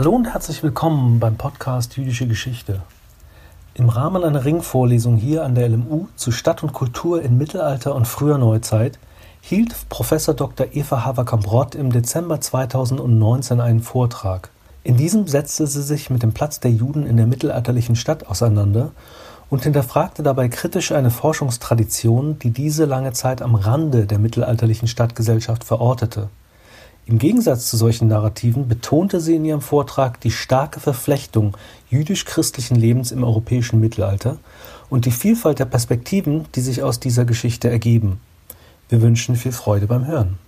Hallo und herzlich willkommen beim Podcast Jüdische Geschichte. Im Rahmen einer Ringvorlesung hier an der LMU zu Stadt und Kultur in Mittelalter und früher Neuzeit hielt Prof. Dr. Eva Haverkamp-Rott im Dezember 2019 einen Vortrag. In diesem setzte sie sich mit dem Platz der Juden in der mittelalterlichen Stadt auseinander und hinterfragte dabei kritisch eine Forschungstradition, die diese lange Zeit am Rande der mittelalterlichen Stadtgesellschaft verortete. Im Gegensatz zu solchen Narrativen betonte sie in ihrem Vortrag die starke Verflechtung jüdisch-christlichen Lebens im europäischen Mittelalter und die Vielfalt der Perspektiven, die sich aus dieser Geschichte ergeben. Wir wünschen viel Freude beim Hören.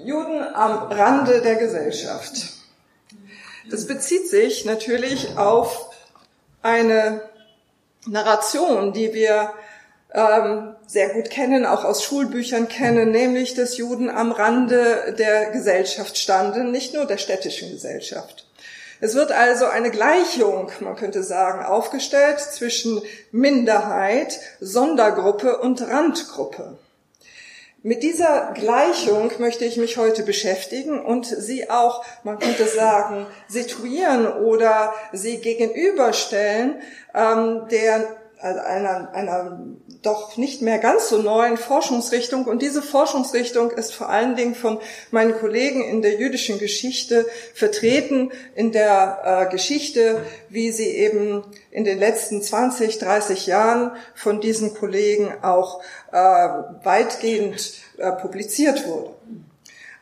Juden am Rande der Gesellschaft. Das bezieht sich natürlich auf eine Narration, die wir ähm, sehr gut kennen, auch aus Schulbüchern kennen, nämlich dass Juden am Rande der Gesellschaft standen, nicht nur der städtischen Gesellschaft. Es wird also eine Gleichung, man könnte sagen, aufgestellt zwischen Minderheit, Sondergruppe und Randgruppe. Mit dieser Gleichung möchte ich mich heute beschäftigen und sie auch, man könnte sagen, situieren oder sie gegenüberstellen ähm, der also einer, einer doch nicht mehr ganz so neuen Forschungsrichtung. Und diese Forschungsrichtung ist vor allen Dingen von meinen Kollegen in der jüdischen Geschichte vertreten, in der äh, Geschichte, wie sie eben in den letzten 20, 30 Jahren von diesen Kollegen auch äh, weitgehend äh, publiziert wurde.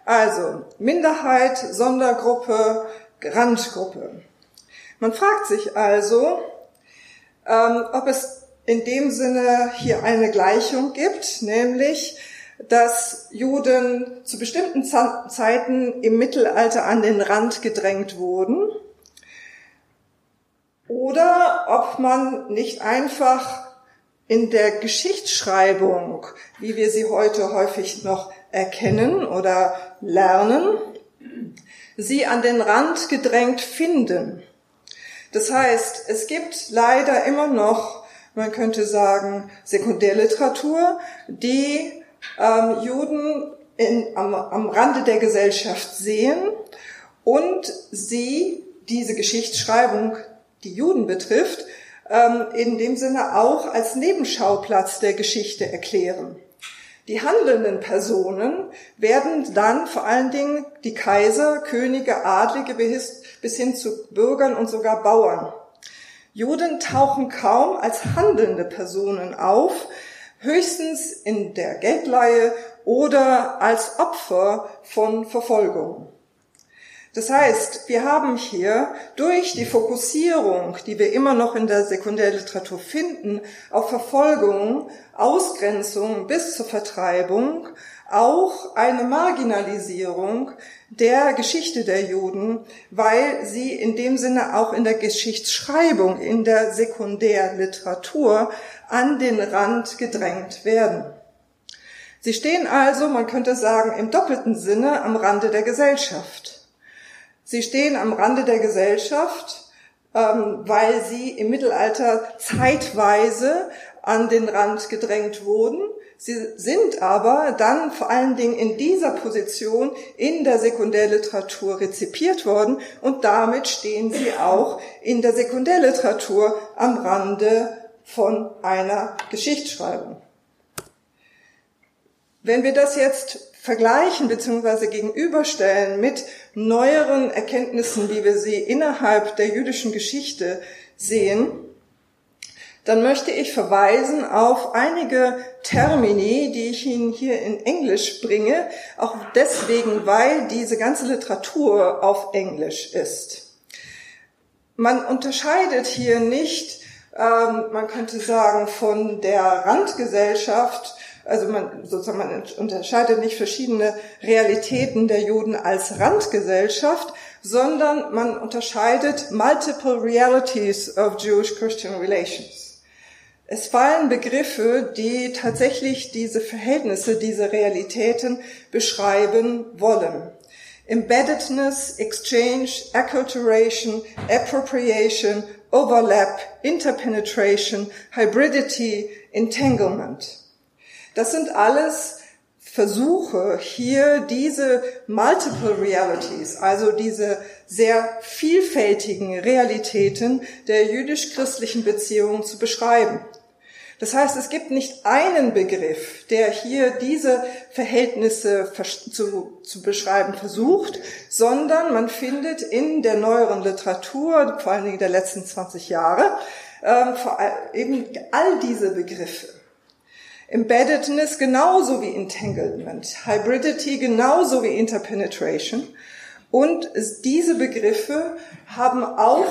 Also Minderheit, Sondergruppe, Randgruppe. Man fragt sich also, ähm, ob es in dem Sinne hier eine Gleichung gibt, nämlich dass Juden zu bestimmten Zeiten im Mittelalter an den Rand gedrängt wurden oder ob man nicht einfach in der Geschichtsschreibung, wie wir sie heute häufig noch erkennen oder lernen, sie an den Rand gedrängt finden. Das heißt, es gibt leider immer noch, man könnte sagen, Sekundärliteratur, die ähm, Juden in, am, am Rande der Gesellschaft sehen und sie diese Geschichtsschreibung, die Juden betrifft, ähm, in dem Sinne auch als Nebenschauplatz der Geschichte erklären. Die handelnden Personen werden dann vor allen Dingen die Kaiser, Könige, Adlige bis hin zu Bürgern und sogar Bauern. Juden tauchen kaum als handelnde Personen auf, höchstens in der Geldleihe oder als Opfer von Verfolgung. Das heißt, wir haben hier durch die Fokussierung, die wir immer noch in der Sekundärliteratur finden, auf Verfolgung, Ausgrenzung bis zur Vertreibung, auch eine Marginalisierung der Geschichte der Juden, weil sie in dem Sinne auch in der Geschichtsschreibung, in der Sekundärliteratur an den Rand gedrängt werden. Sie stehen also, man könnte sagen, im doppelten Sinne am Rande der Gesellschaft. Sie stehen am Rande der Gesellschaft, ähm, weil sie im Mittelalter zeitweise an den Rand gedrängt wurden. Sie sind aber dann vor allen Dingen in dieser Position in der Sekundärliteratur rezipiert worden und damit stehen sie auch in der Sekundärliteratur am Rande von einer Geschichtsschreibung. Wenn wir das jetzt vergleichen bzw. gegenüberstellen mit neueren Erkenntnissen, wie wir sie innerhalb der jüdischen Geschichte sehen, dann möchte ich verweisen auf einige Termini, die ich Ihnen hier in Englisch bringe, auch deswegen, weil diese ganze Literatur auf Englisch ist. Man unterscheidet hier nicht, ähm, man könnte sagen, von der Randgesellschaft also man sozusagen man unterscheidet nicht verschiedene Realitäten der Juden als Randgesellschaft, sondern man unterscheidet multiple realities of Jewish-Christian relations. Es fallen Begriffe, die tatsächlich diese Verhältnisse, diese Realitäten beschreiben wollen. Embeddedness, Exchange, Acculturation, Appropriation, Overlap, Interpenetration, Hybridity, Entanglement. Das sind alles versuche hier diese multiple realities, also diese sehr vielfältigen Realitäten der jüdisch-christlichen Beziehungen zu beschreiben. Das heißt, es gibt nicht einen Begriff, der hier diese Verhältnisse zu, zu beschreiben versucht, sondern man findet in der neueren Literatur, vor allen Dingen der letzten 20 Jahre, ähm, eben all diese Begriffe. Embeddedness genauso wie Entanglement, Hybridity genauso wie Interpenetration. Und diese Begriffe haben auch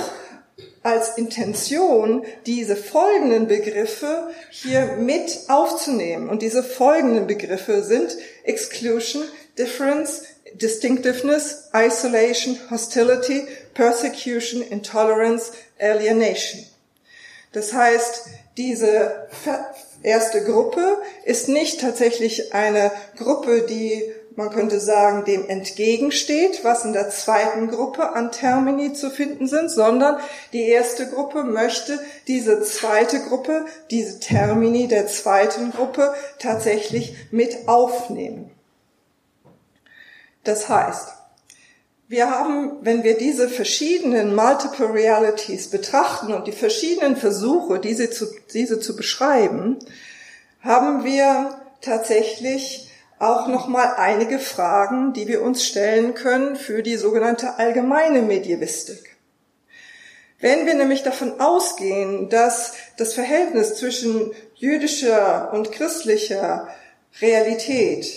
als Intention, diese folgenden Begriffe hier mit aufzunehmen. Und diese folgenden Begriffe sind Exclusion, Difference, Distinctiveness, Isolation, Hostility, Persecution, Intolerance, Alienation. Das heißt, diese erste Gruppe ist nicht tatsächlich eine Gruppe, die man könnte sagen, dem entgegensteht, was in der zweiten Gruppe an Termini zu finden sind, sondern die erste Gruppe möchte diese zweite Gruppe, diese Termini der zweiten Gruppe tatsächlich mit aufnehmen. Das heißt, wir haben, wenn wir diese verschiedenen Multiple Realities betrachten und die verschiedenen Versuche, diese zu, diese zu beschreiben, haben wir tatsächlich auch nochmal einige Fragen, die wir uns stellen können für die sogenannte allgemeine Medievistik. Wenn wir nämlich davon ausgehen, dass das Verhältnis zwischen jüdischer und christlicher Realität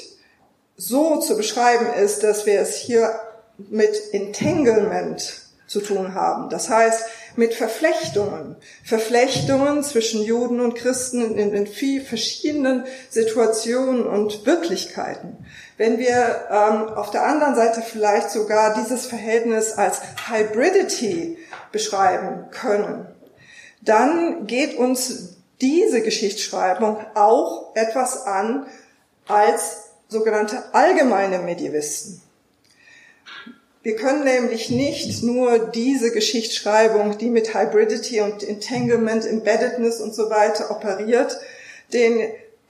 so zu beschreiben ist, dass wir es hier mit Entanglement zu tun haben. Das heißt, mit Verflechtungen. Verflechtungen zwischen Juden und Christen in, in viel verschiedenen Situationen und Wirklichkeiten. Wenn wir ähm, auf der anderen Seite vielleicht sogar dieses Verhältnis als Hybridity beschreiben können, dann geht uns diese Geschichtsschreibung auch etwas an als sogenannte allgemeine Medievisten. Wir können nämlich nicht nur diese Geschichtsschreibung, die mit Hybridity und Entanglement, Embeddedness und so weiter operiert, den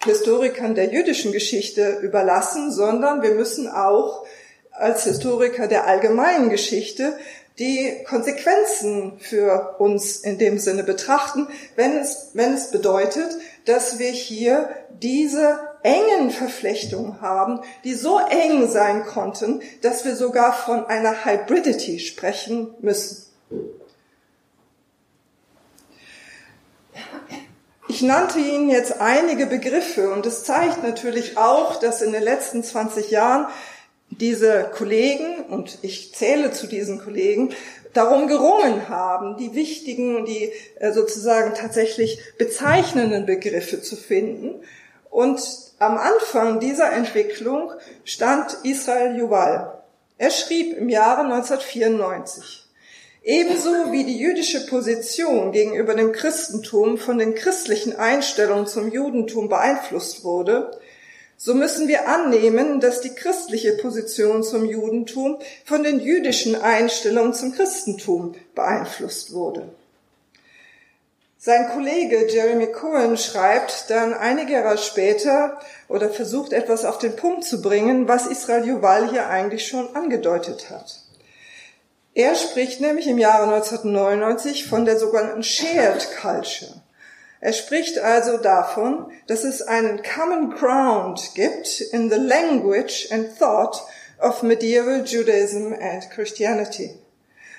Historikern der jüdischen Geschichte überlassen, sondern wir müssen auch als Historiker der allgemeinen Geschichte die Konsequenzen für uns in dem Sinne betrachten, wenn es, wenn es bedeutet, dass wir hier diese engen Verflechtungen haben, die so eng sein konnten, dass wir sogar von einer Hybridity sprechen müssen. Ich nannte Ihnen jetzt einige Begriffe und es zeigt natürlich auch, dass in den letzten 20 Jahren diese Kollegen, und ich zähle zu diesen Kollegen, darum gerungen haben, die wichtigen, die äh, sozusagen tatsächlich bezeichnenden Begriffe zu finden. Und am Anfang dieser Entwicklung stand Israel Yuval. Er schrieb im Jahre 1994. Ebenso wie die jüdische Position gegenüber dem Christentum von den christlichen Einstellungen zum Judentum beeinflusst wurde, so müssen wir annehmen, dass die christliche Position zum Judentum von den jüdischen Einstellungen zum Christentum beeinflusst wurde. Sein Kollege Jeremy Cohen schreibt dann einige Jahre später oder versucht etwas auf den Punkt zu bringen, was Israel Yuval hier eigentlich schon angedeutet hat. Er spricht nämlich im Jahre 1999 von der sogenannten Shared Culture. Er spricht also davon, dass es einen Common Ground gibt in the language and thought of medieval Judaism and Christianity.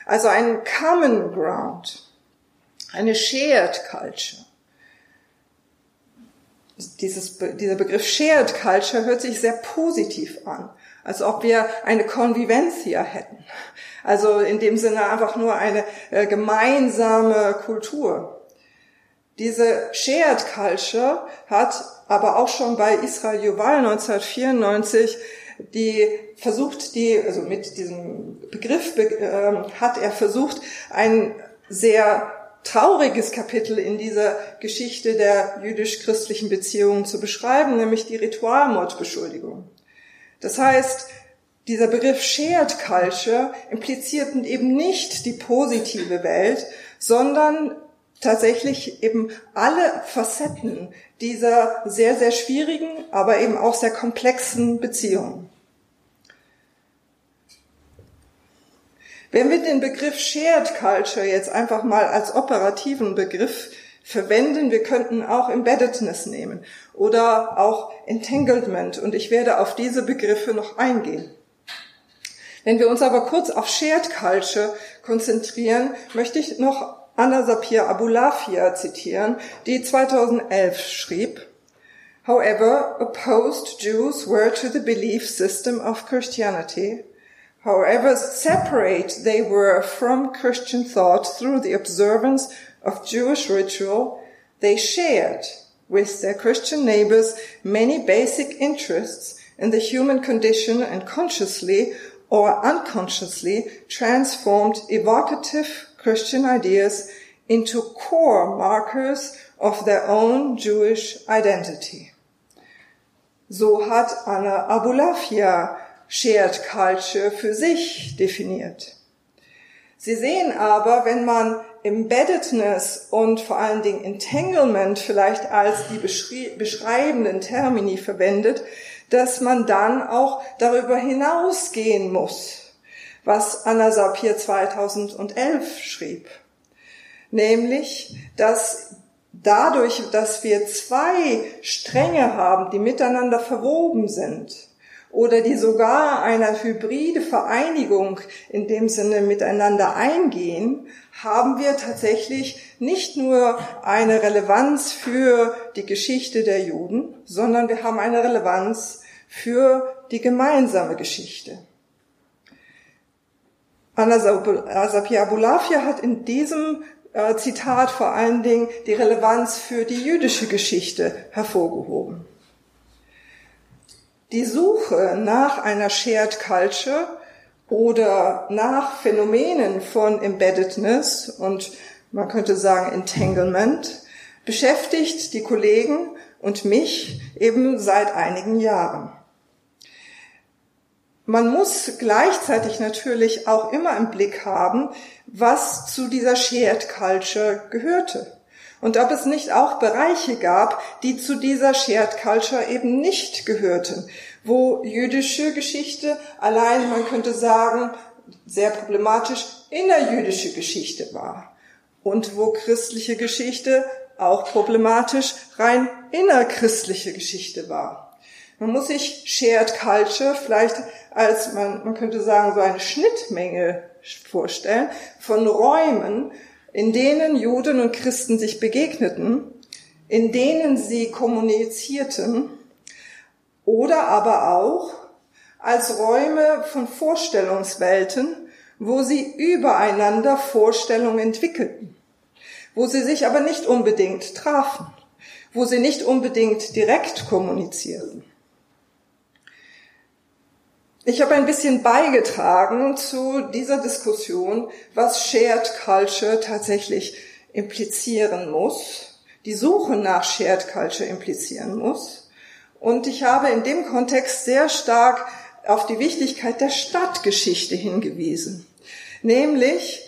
Also einen Common Ground eine Shared Culture. Dieses, dieser Begriff Shared Culture hört sich sehr positiv an, als ob wir eine Convivencia hätten. Also in dem Sinne einfach nur eine äh, gemeinsame Kultur. Diese Shared Culture hat aber auch schon bei Israel Yuval 1994 die versucht, die, also mit diesem Begriff äh, hat er versucht, ein sehr trauriges Kapitel in dieser Geschichte der jüdisch-christlichen Beziehungen zu beschreiben, nämlich die Ritualmordbeschuldigung. Das heißt, dieser Begriff Shared Culture impliziert eben nicht die positive Welt, sondern tatsächlich eben alle Facetten dieser sehr, sehr schwierigen, aber eben auch sehr komplexen Beziehungen. Wenn wir den Begriff Shared Culture jetzt einfach mal als operativen Begriff verwenden, wir könnten auch Embeddedness nehmen oder auch Entanglement und ich werde auf diese Begriffe noch eingehen. Wenn wir uns aber kurz auf Shared Culture konzentrieren, möchte ich noch Anna Sapir Abulafia zitieren, die 2011 schrieb, However opposed Jews were to the belief system of Christianity, however separate they were from Christian thought through the observance of Jewish ritual, they shared with their Christian neighbors many basic interests in the human condition and consciously or unconsciously transformed evocative Christian ideas into core markers of their own Jewish identity. So hat Anna Abulafia Shared Culture für sich definiert. Sie sehen aber, wenn man Embeddedness und vor allen Dingen Entanglement vielleicht als die beschreibenden Termini verwendet, dass man dann auch darüber hinausgehen muss, was Anna Sapir 2011 schrieb. Nämlich, dass dadurch, dass wir zwei Stränge haben, die miteinander verwoben sind, oder die sogar eine hybride Vereinigung in dem Sinne miteinander eingehen, haben wir tatsächlich nicht nur eine Relevanz für die Geschichte der Juden, sondern wir haben eine Relevanz für die gemeinsame Geschichte. Anna Sapir Abulafia hat in diesem äh, Zitat vor allen Dingen die Relevanz für die jüdische Geschichte hervorgehoben. Die Suche nach einer Shared Culture oder nach Phänomenen von Embeddedness und man könnte sagen Entanglement beschäftigt die Kollegen und mich eben seit einigen Jahren. Man muss gleichzeitig natürlich auch immer im Blick haben, was zu dieser Shared Culture gehörte und ob es nicht auch Bereiche gab, die zu dieser Shared Culture eben nicht gehörten, wo jüdische Geschichte allein, man könnte sagen, sehr problematisch innerjüdische Geschichte war und wo christliche Geschichte auch problematisch rein innerchristliche Geschichte war. Man muss sich Shared Culture vielleicht als, man, man könnte sagen, so eine Schnittmenge vorstellen von Räumen, in denen Juden und Christen sich begegneten, in denen sie kommunizierten oder aber auch als Räume von Vorstellungswelten, wo sie übereinander Vorstellungen entwickelten, wo sie sich aber nicht unbedingt trafen, wo sie nicht unbedingt direkt kommunizierten. Ich habe ein bisschen beigetragen zu dieser Diskussion, was Shared Culture tatsächlich implizieren muss, die Suche nach Shared Culture implizieren muss. Und ich habe in dem Kontext sehr stark auf die Wichtigkeit der Stadtgeschichte hingewiesen. Nämlich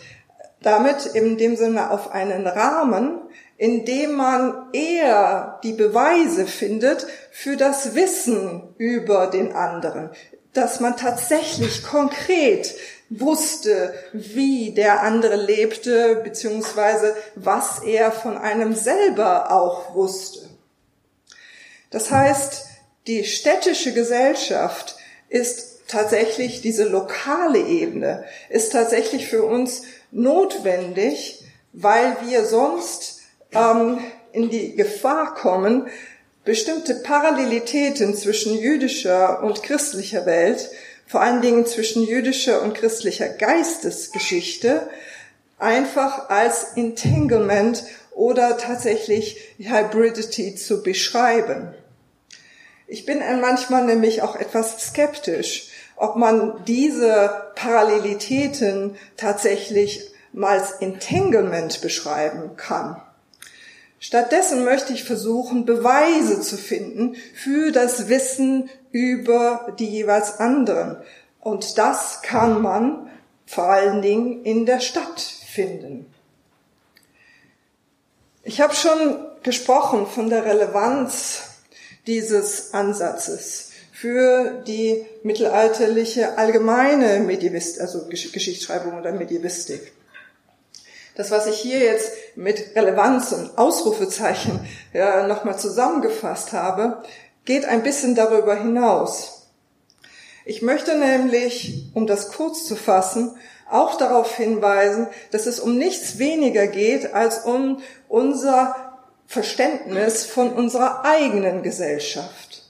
damit in dem Sinne auf einen Rahmen, in dem man eher die Beweise findet für das Wissen über den anderen, dass man tatsächlich konkret wusste, wie der andere lebte, beziehungsweise was er von einem selber auch wusste. Das heißt, die städtische Gesellschaft ist tatsächlich diese lokale Ebene, ist tatsächlich für uns notwendig, weil wir sonst ähm, in die Gefahr kommen, bestimmte Parallelitäten zwischen jüdischer und christlicher Welt, vor allen Dingen zwischen jüdischer und christlicher Geistesgeschichte, einfach als Entanglement oder tatsächlich Hybridity zu beschreiben. Ich bin manchmal nämlich auch etwas skeptisch, ob man diese Parallelitäten tatsächlich mal als Entanglement beschreiben kann. Stattdessen möchte ich versuchen, Beweise zu finden für das Wissen über die jeweils anderen. Und das kann man vor allen Dingen in der Stadt finden. Ich habe schon gesprochen von der Relevanz dieses Ansatzes für die mittelalterliche allgemeine Medievist, also Geschichtsschreibung oder Medievistik. Das, was ich hier jetzt mit Relevanz und Ausrufezeichen ja, nochmal zusammengefasst habe, geht ein bisschen darüber hinaus. Ich möchte nämlich, um das kurz zu fassen, auch darauf hinweisen, dass es um nichts weniger geht als um unser Verständnis von unserer eigenen Gesellschaft.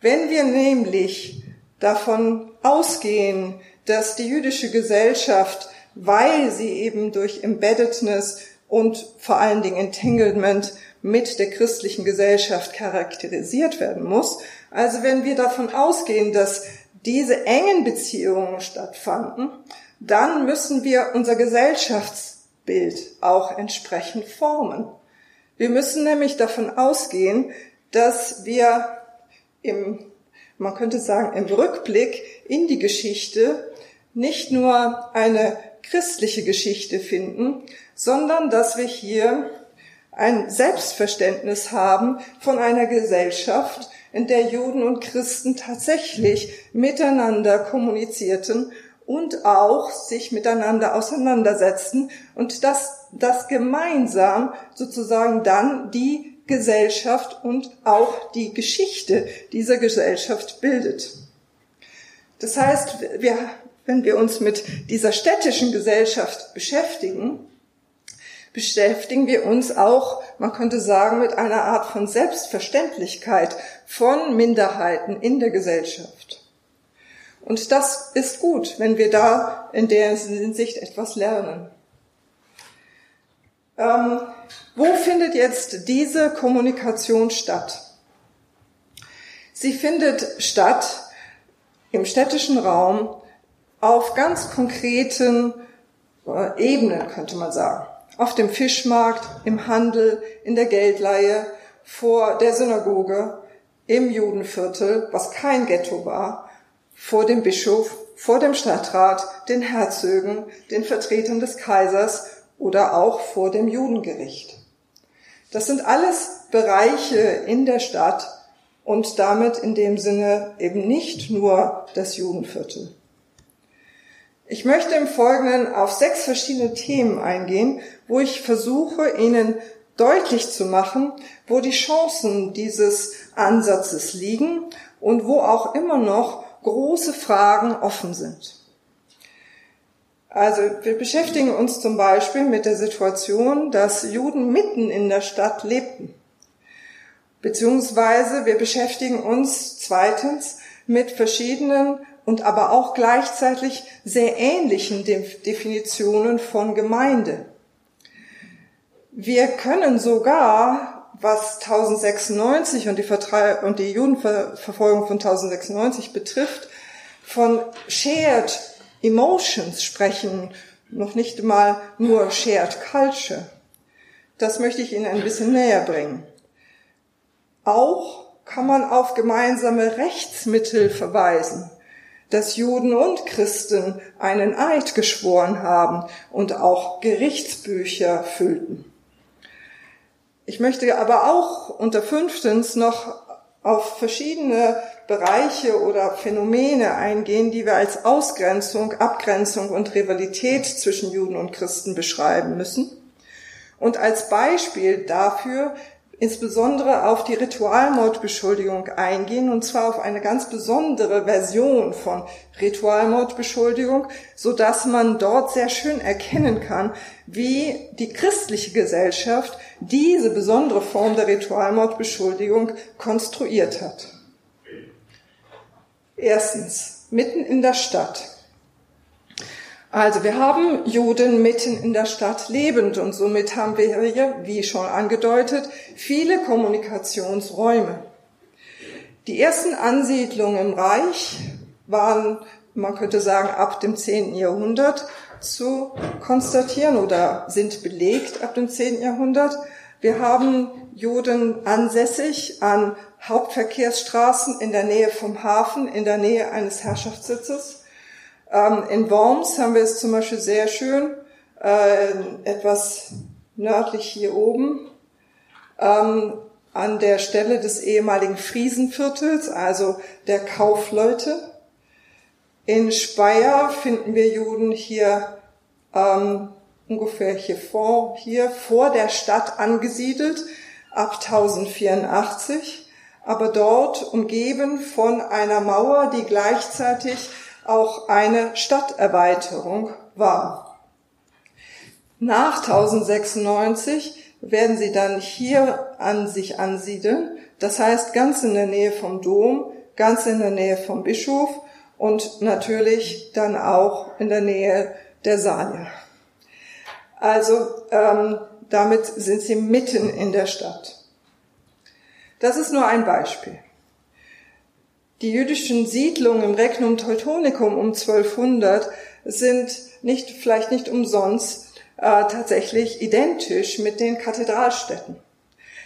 Wenn wir nämlich davon ausgehen, dass die jüdische Gesellschaft, weil sie eben durch Embeddedness und vor allen Dingen Entanglement mit der christlichen Gesellschaft charakterisiert werden muss, also wenn wir davon ausgehen, dass diese engen Beziehungen stattfanden, dann müssen wir unser Gesellschaftsbild auch entsprechend formen. Wir müssen nämlich davon ausgehen, dass wir im, man könnte sagen, im Rückblick in die Geschichte nicht nur eine christliche Geschichte finden, sondern dass wir hier ein Selbstverständnis haben von einer Gesellschaft, in der Juden und Christen tatsächlich miteinander kommunizierten und auch sich miteinander auseinandersetzen und dass das gemeinsam sozusagen dann die Gesellschaft und auch die Geschichte dieser Gesellschaft bildet. Das heißt, wir, wenn wir uns mit dieser städtischen Gesellschaft beschäftigen, beschäftigen wir uns auch, man könnte sagen, mit einer Art von Selbstverständlichkeit von Minderheiten in der Gesellschaft. Und das ist gut, wenn wir da in der Hinsicht etwas lernen. Ähm, wo findet jetzt diese Kommunikation statt? Sie findet statt im städtischen Raum auf ganz konkreten äh, Ebenen, könnte man sagen. Auf dem Fischmarkt, im Handel, in der Geldleihe, vor der Synagoge, im Judenviertel, was kein Ghetto war, vor dem Bischof, vor dem Stadtrat, den Herzögen, den Vertretern des Kaisers oder auch vor dem Judengericht. Das sind alles Bereiche in der Stadt und damit in dem Sinne eben nicht nur das Judenviertel. Ich möchte im Folgenden auf sechs verschiedene Themen eingehen, wo ich versuche, Ihnen deutlich zu machen, wo die Chancen dieses Ansatzes liegen und wo auch immer noch große Fragen offen sind. Also wir beschäftigen uns zum Beispiel mit der Situation, dass Juden mitten in der Stadt lebten. Beziehungsweise wir beschäftigen uns zweitens mit verschiedenen und aber auch gleichzeitig sehr ähnlichen Definitionen von Gemeinde. Wir können sogar was 1096 und die, Vertre und die Judenverfolgung von 1096 betrifft, von Shared Emotions sprechen, noch nicht mal nur Shared Culture. Das möchte ich Ihnen ein bisschen näher bringen. Auch kann man auf gemeinsame Rechtsmittel verweisen, dass Juden und Christen einen Eid geschworen haben und auch Gerichtsbücher füllten. Ich möchte aber auch unter fünftens noch auf verschiedene Bereiche oder Phänomene eingehen, die wir als Ausgrenzung, Abgrenzung und Rivalität zwischen Juden und Christen beschreiben müssen. Und als Beispiel dafür insbesondere auf die Ritualmordbeschuldigung eingehen, und zwar auf eine ganz besondere Version von Ritualmordbeschuldigung, so dass man dort sehr schön erkennen kann, wie die christliche Gesellschaft diese besondere Form der Ritualmordbeschuldigung konstruiert hat. Erstens, mitten in der Stadt also wir haben Juden mitten in der Stadt lebend und somit haben wir hier, wie schon angedeutet, viele Kommunikationsräume. Die ersten Ansiedlungen im Reich waren, man könnte sagen, ab dem 10. Jahrhundert zu konstatieren oder sind belegt ab dem 10. Jahrhundert. Wir haben Juden ansässig an Hauptverkehrsstraßen in der Nähe vom Hafen, in der Nähe eines Herrschaftssitzes. Ähm, in Worms haben wir es zum Beispiel sehr schön, äh, etwas nördlich hier oben, ähm, an der Stelle des ehemaligen Friesenviertels, also der Kaufleute. In Speyer finden wir Juden hier ähm, ungefähr hier vor, hier vor der Stadt angesiedelt, ab 1084, aber dort umgeben von einer Mauer, die gleichzeitig auch eine Stadterweiterung war. Nach 1096 werden sie dann hier an sich ansiedeln, das heißt ganz in der Nähe vom Dom, ganz in der Nähe vom Bischof und natürlich dann auch in der Nähe der Saale. Also ähm, damit sind sie mitten in der Stadt. Das ist nur ein Beispiel. Die jüdischen Siedlungen im Regnum Teutonicum um 1200 sind nicht, vielleicht nicht umsonst äh, tatsächlich identisch mit den Kathedralstädten.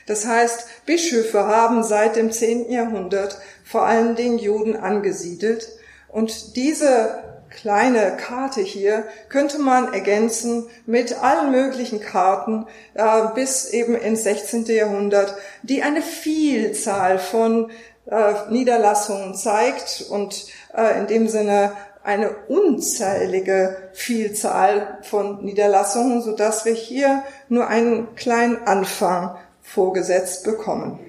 Das heißt, Bischöfe haben seit dem 10. Jahrhundert vor allen Dingen Juden angesiedelt und diese kleine Karte hier könnte man ergänzen mit allen möglichen Karten äh, bis eben ins 16. Jahrhundert, die eine Vielzahl von äh, Niederlassungen zeigt und äh, in dem Sinne eine unzählige Vielzahl von Niederlassungen, so dass wir hier nur einen kleinen Anfang vorgesetzt bekommen.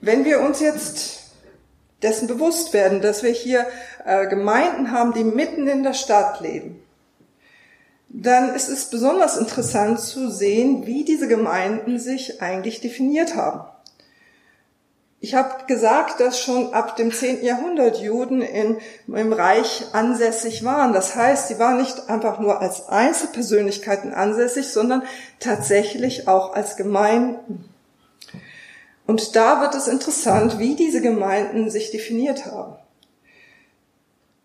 Wenn wir uns jetzt dessen bewusst werden, dass wir hier äh, Gemeinden haben, die mitten in der Stadt leben, dann ist es besonders interessant zu sehen, wie diese Gemeinden sich eigentlich definiert haben. Ich habe gesagt, dass schon ab dem 10. Jahrhundert Juden in, im Reich ansässig waren. Das heißt, sie waren nicht einfach nur als Einzelpersönlichkeiten ansässig, sondern tatsächlich auch als Gemeinden. Und da wird es interessant, wie diese Gemeinden sich definiert haben.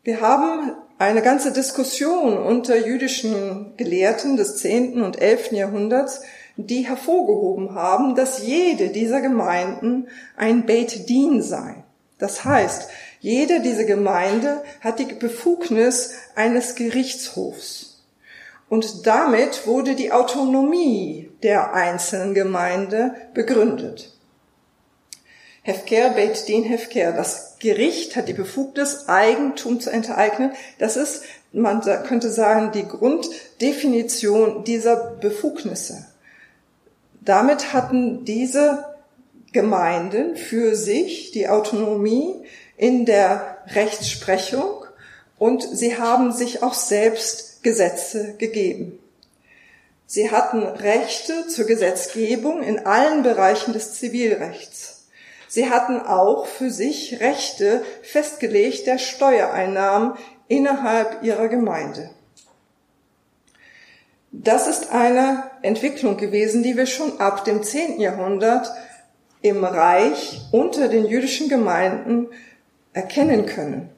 Wir haben eine ganze Diskussion unter jüdischen Gelehrten des 10. und 11. Jahrhunderts die hervorgehoben haben, dass jede dieser Gemeinden ein Beit Din sei. Das heißt, jede dieser Gemeinde hat die Befugnis eines Gerichtshofs. Und damit wurde die Autonomie der einzelnen Gemeinde begründet. Hefker, Beit Din Hefker. Das Gericht hat die Befugnis, Eigentum zu enteignen. Das ist, man könnte sagen, die Grunddefinition dieser Befugnisse. Damit hatten diese Gemeinden für sich die Autonomie in der Rechtsprechung und sie haben sich auch selbst Gesetze gegeben. Sie hatten Rechte zur Gesetzgebung in allen Bereichen des Zivilrechts. Sie hatten auch für sich Rechte festgelegt der Steuereinnahmen innerhalb ihrer Gemeinde. Das ist eine Entwicklung gewesen, die wir schon ab dem 10. Jahrhundert im Reich unter den jüdischen Gemeinden erkennen können.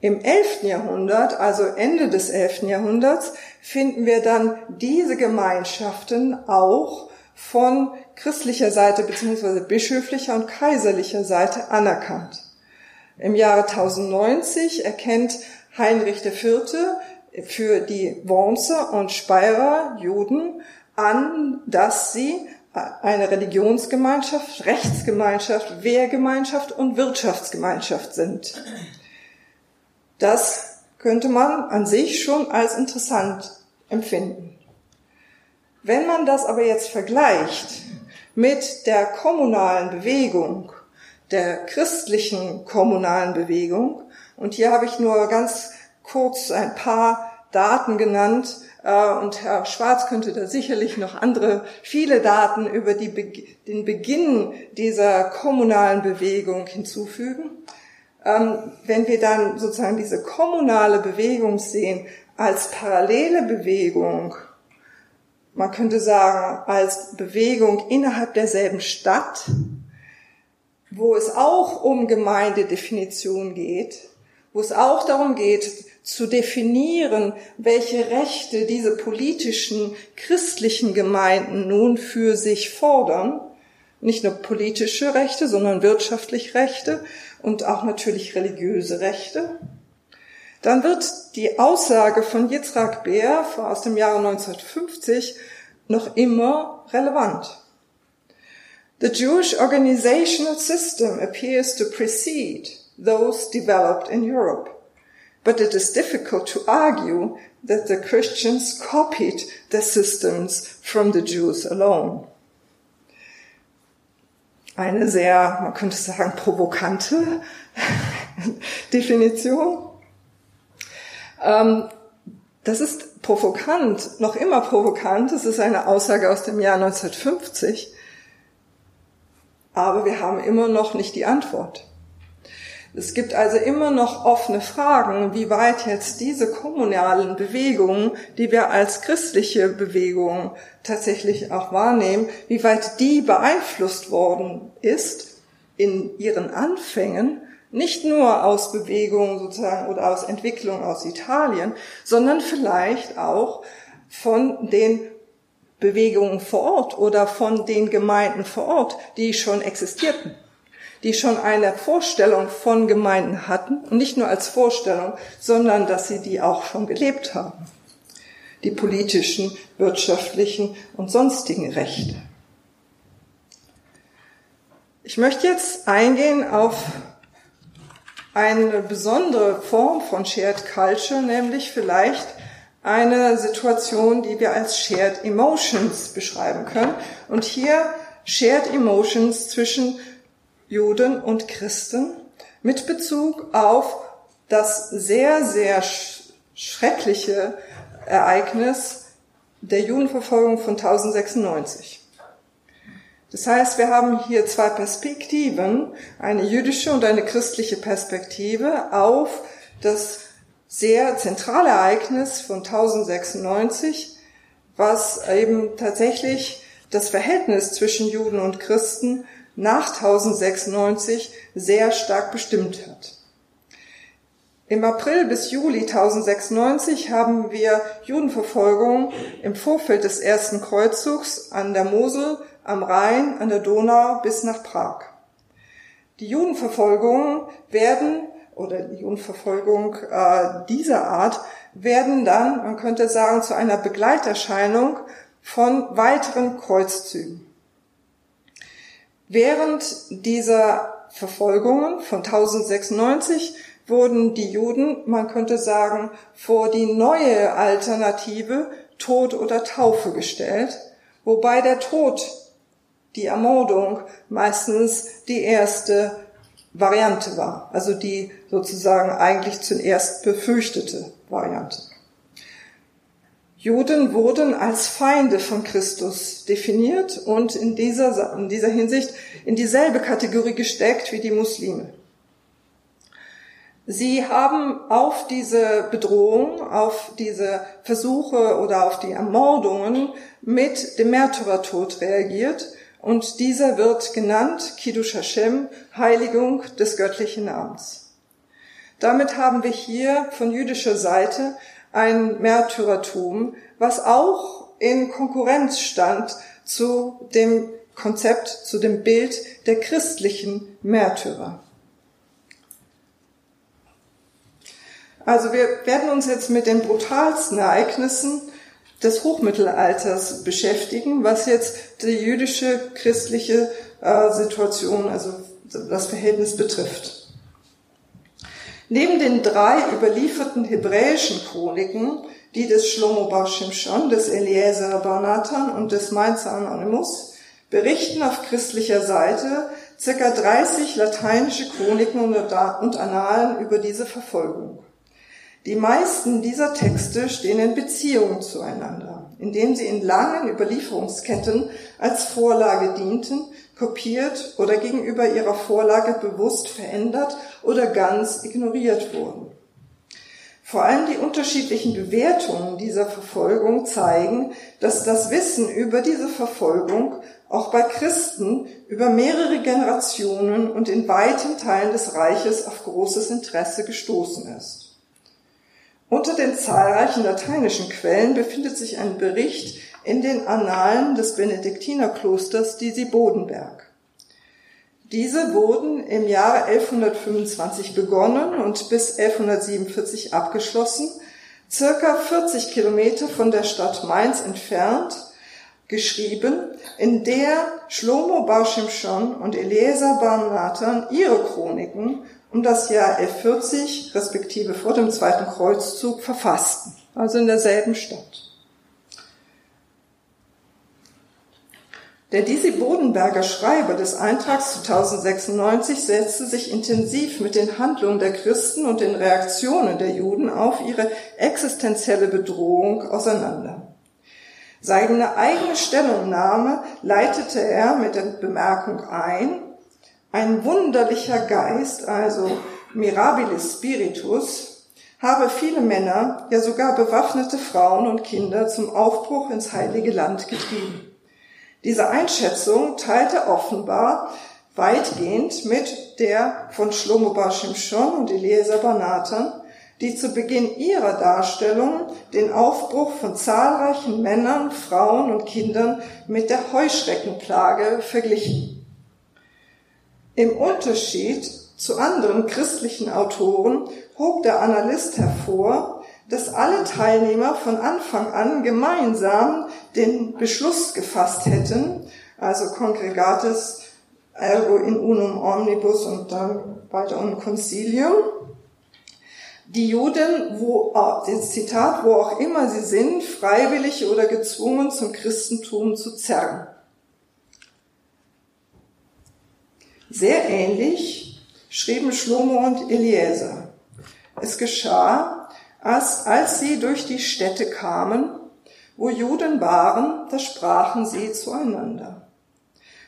Im 11. Jahrhundert, also Ende des 11. Jahrhunderts, finden wir dann diese Gemeinschaften auch von christlicher Seite bzw. bischöflicher und kaiserlicher Seite anerkannt. Im Jahre 1090 erkennt Heinrich IV für die Wormser und Speyerer Juden an, dass sie eine Religionsgemeinschaft, Rechtsgemeinschaft, Wehrgemeinschaft und Wirtschaftsgemeinschaft sind. Das könnte man an sich schon als interessant empfinden. Wenn man das aber jetzt vergleicht mit der kommunalen Bewegung, der christlichen kommunalen Bewegung, und hier habe ich nur ganz kurz ein paar Daten genannt äh, und Herr Schwarz könnte da sicherlich noch andere, viele Daten über die, den Beginn dieser kommunalen Bewegung hinzufügen. Ähm, wenn wir dann sozusagen diese kommunale Bewegung sehen als parallele Bewegung, man könnte sagen als Bewegung innerhalb derselben Stadt, wo es auch um Gemeindedefinition geht, wo es auch darum geht, zu definieren, welche Rechte diese politischen christlichen Gemeinden nun für sich fordern. Nicht nur politische Rechte, sondern wirtschaftliche Rechte und auch natürlich religiöse Rechte. dann wird die Aussage von Yitzhak Beer aus dem Jahre 1950 noch immer relevant. The Jewish organizational system appears to precede those developed in Europe, but it is difficult to argue that the Christians copied the systems from the Jews alone. Eine sehr, man könnte sagen, provokante Definition. Ähm, das ist provokant, noch immer provokant. Das ist eine Aussage aus dem Jahr 1950. Aber wir haben immer noch nicht die Antwort. Es gibt also immer noch offene Fragen, wie weit jetzt diese kommunalen Bewegungen, die wir als christliche Bewegungen tatsächlich auch wahrnehmen, wie weit die beeinflusst worden ist in ihren Anfängen nicht nur aus Bewegungen sozusagen oder aus Entwicklung aus Italien, sondern vielleicht auch von den Bewegungen vor Ort oder von den Gemeinden vor Ort, die schon existierten, die schon eine Vorstellung von Gemeinden hatten und nicht nur als Vorstellung, sondern dass sie die auch schon gelebt haben. Die politischen, wirtschaftlichen und sonstigen Rechte. Ich möchte jetzt eingehen auf eine besondere Form von Shared Culture, nämlich vielleicht eine Situation, die wir als Shared Emotions beschreiben können. Und hier Shared Emotions zwischen Juden und Christen mit Bezug auf das sehr, sehr schreckliche Ereignis der Judenverfolgung von 1096. Das heißt, wir haben hier zwei Perspektiven, eine jüdische und eine christliche Perspektive auf das sehr zentrale Ereignis von 1096, was eben tatsächlich das Verhältnis zwischen Juden und Christen nach 1096 sehr stark bestimmt hat. Im April bis Juli 1096 haben wir Judenverfolgung im Vorfeld des ersten Kreuzzugs an der Mosel am Rhein, an der Donau bis nach Prag. Die Judenverfolgungen werden, oder die Judenverfolgung äh, dieser Art, werden dann, man könnte sagen, zu einer Begleiterscheinung von weiteren Kreuzzügen. Während dieser Verfolgungen von 1096 wurden die Juden, man könnte sagen, vor die neue Alternative Tod oder Taufe gestellt, wobei der Tod die Ermordung meistens die erste Variante war, also die sozusagen eigentlich zuerst befürchtete Variante. Juden wurden als Feinde von Christus definiert und in dieser, in dieser Hinsicht in dieselbe Kategorie gesteckt wie die Muslime. Sie haben auf diese Bedrohung, auf diese Versuche oder auf die Ermordungen mit dem Märtyrertod reagiert und dieser wird genannt Kiddush Hashem, Heiligung des göttlichen Namens. Damit haben wir hier von jüdischer Seite ein Märtyrertum, was auch in Konkurrenz stand zu dem Konzept, zu dem Bild der christlichen Märtyrer. Also wir werden uns jetzt mit den brutalsten Ereignissen des Hochmittelalters beschäftigen, was jetzt die jüdische christliche äh, Situation, also das Verhältnis betrifft. Neben den drei überlieferten hebräischen Chroniken, die des Shlomo Bar Shimshon, des Eliezer Bar Nathan und des Mainzer Anonymous, berichten auf christlicher Seite circa 30 lateinische Chroniken und Annalen über diese Verfolgung. Die meisten dieser Texte stehen in Beziehung zueinander, indem sie in langen Überlieferungsketten als Vorlage dienten, kopiert oder gegenüber ihrer Vorlage bewusst verändert oder ganz ignoriert wurden. Vor allem die unterschiedlichen Bewertungen dieser Verfolgung zeigen, dass das Wissen über diese Verfolgung auch bei Christen über mehrere Generationen und in weiten Teilen des Reiches auf großes Interesse gestoßen ist. Unter den zahlreichen lateinischen Quellen befindet sich ein Bericht in den Annalen des Benediktinerklosters Disi Bodenberg. Diese wurden im Jahre 1125 begonnen und bis 1147 abgeschlossen, circa 40 Kilometer von der Stadt Mainz entfernt, geschrieben, in der Shlomo Bar Shimshon und Eliezer Bar Nathan ihre Chroniken um das Jahr 1140 respektive vor dem Zweiten Kreuzzug verfassten, also in derselben Stadt. Der Disi Bodenberger Schreiber des Eintrags zu 1096 setzte sich intensiv mit den Handlungen der Christen und den Reaktionen der Juden auf ihre existenzielle Bedrohung auseinander. Seine eigene Stellungnahme leitete er mit der Bemerkung ein, ein wunderlicher Geist, also mirabilis spiritus, habe viele Männer, ja sogar bewaffnete Frauen und Kinder zum Aufbruch ins heilige Land getrieben. Diese Einschätzung teilte offenbar weitgehend mit der von Shlomo Bar Shimshon und Eliezer Banatan, die zu Beginn ihrer Darstellung den Aufbruch von zahlreichen Männern, Frauen und Kindern mit der Heuschreckenplage verglichen. Im Unterschied zu anderen christlichen Autoren hob der Analyst hervor, dass alle Teilnehmer von Anfang an gemeinsam den Beschluss gefasst hätten, also Congregatis ergo in unum omnibus und dann weiter um Concilium. Die Juden, wo, das Zitat, wo auch immer sie sind, freiwillig oder gezwungen zum Christentum zu zerren. Sehr ähnlich schrieben Schlomo und Eliezer. Es geschah, als, als sie durch die Städte kamen, wo Juden waren, da sprachen sie zueinander.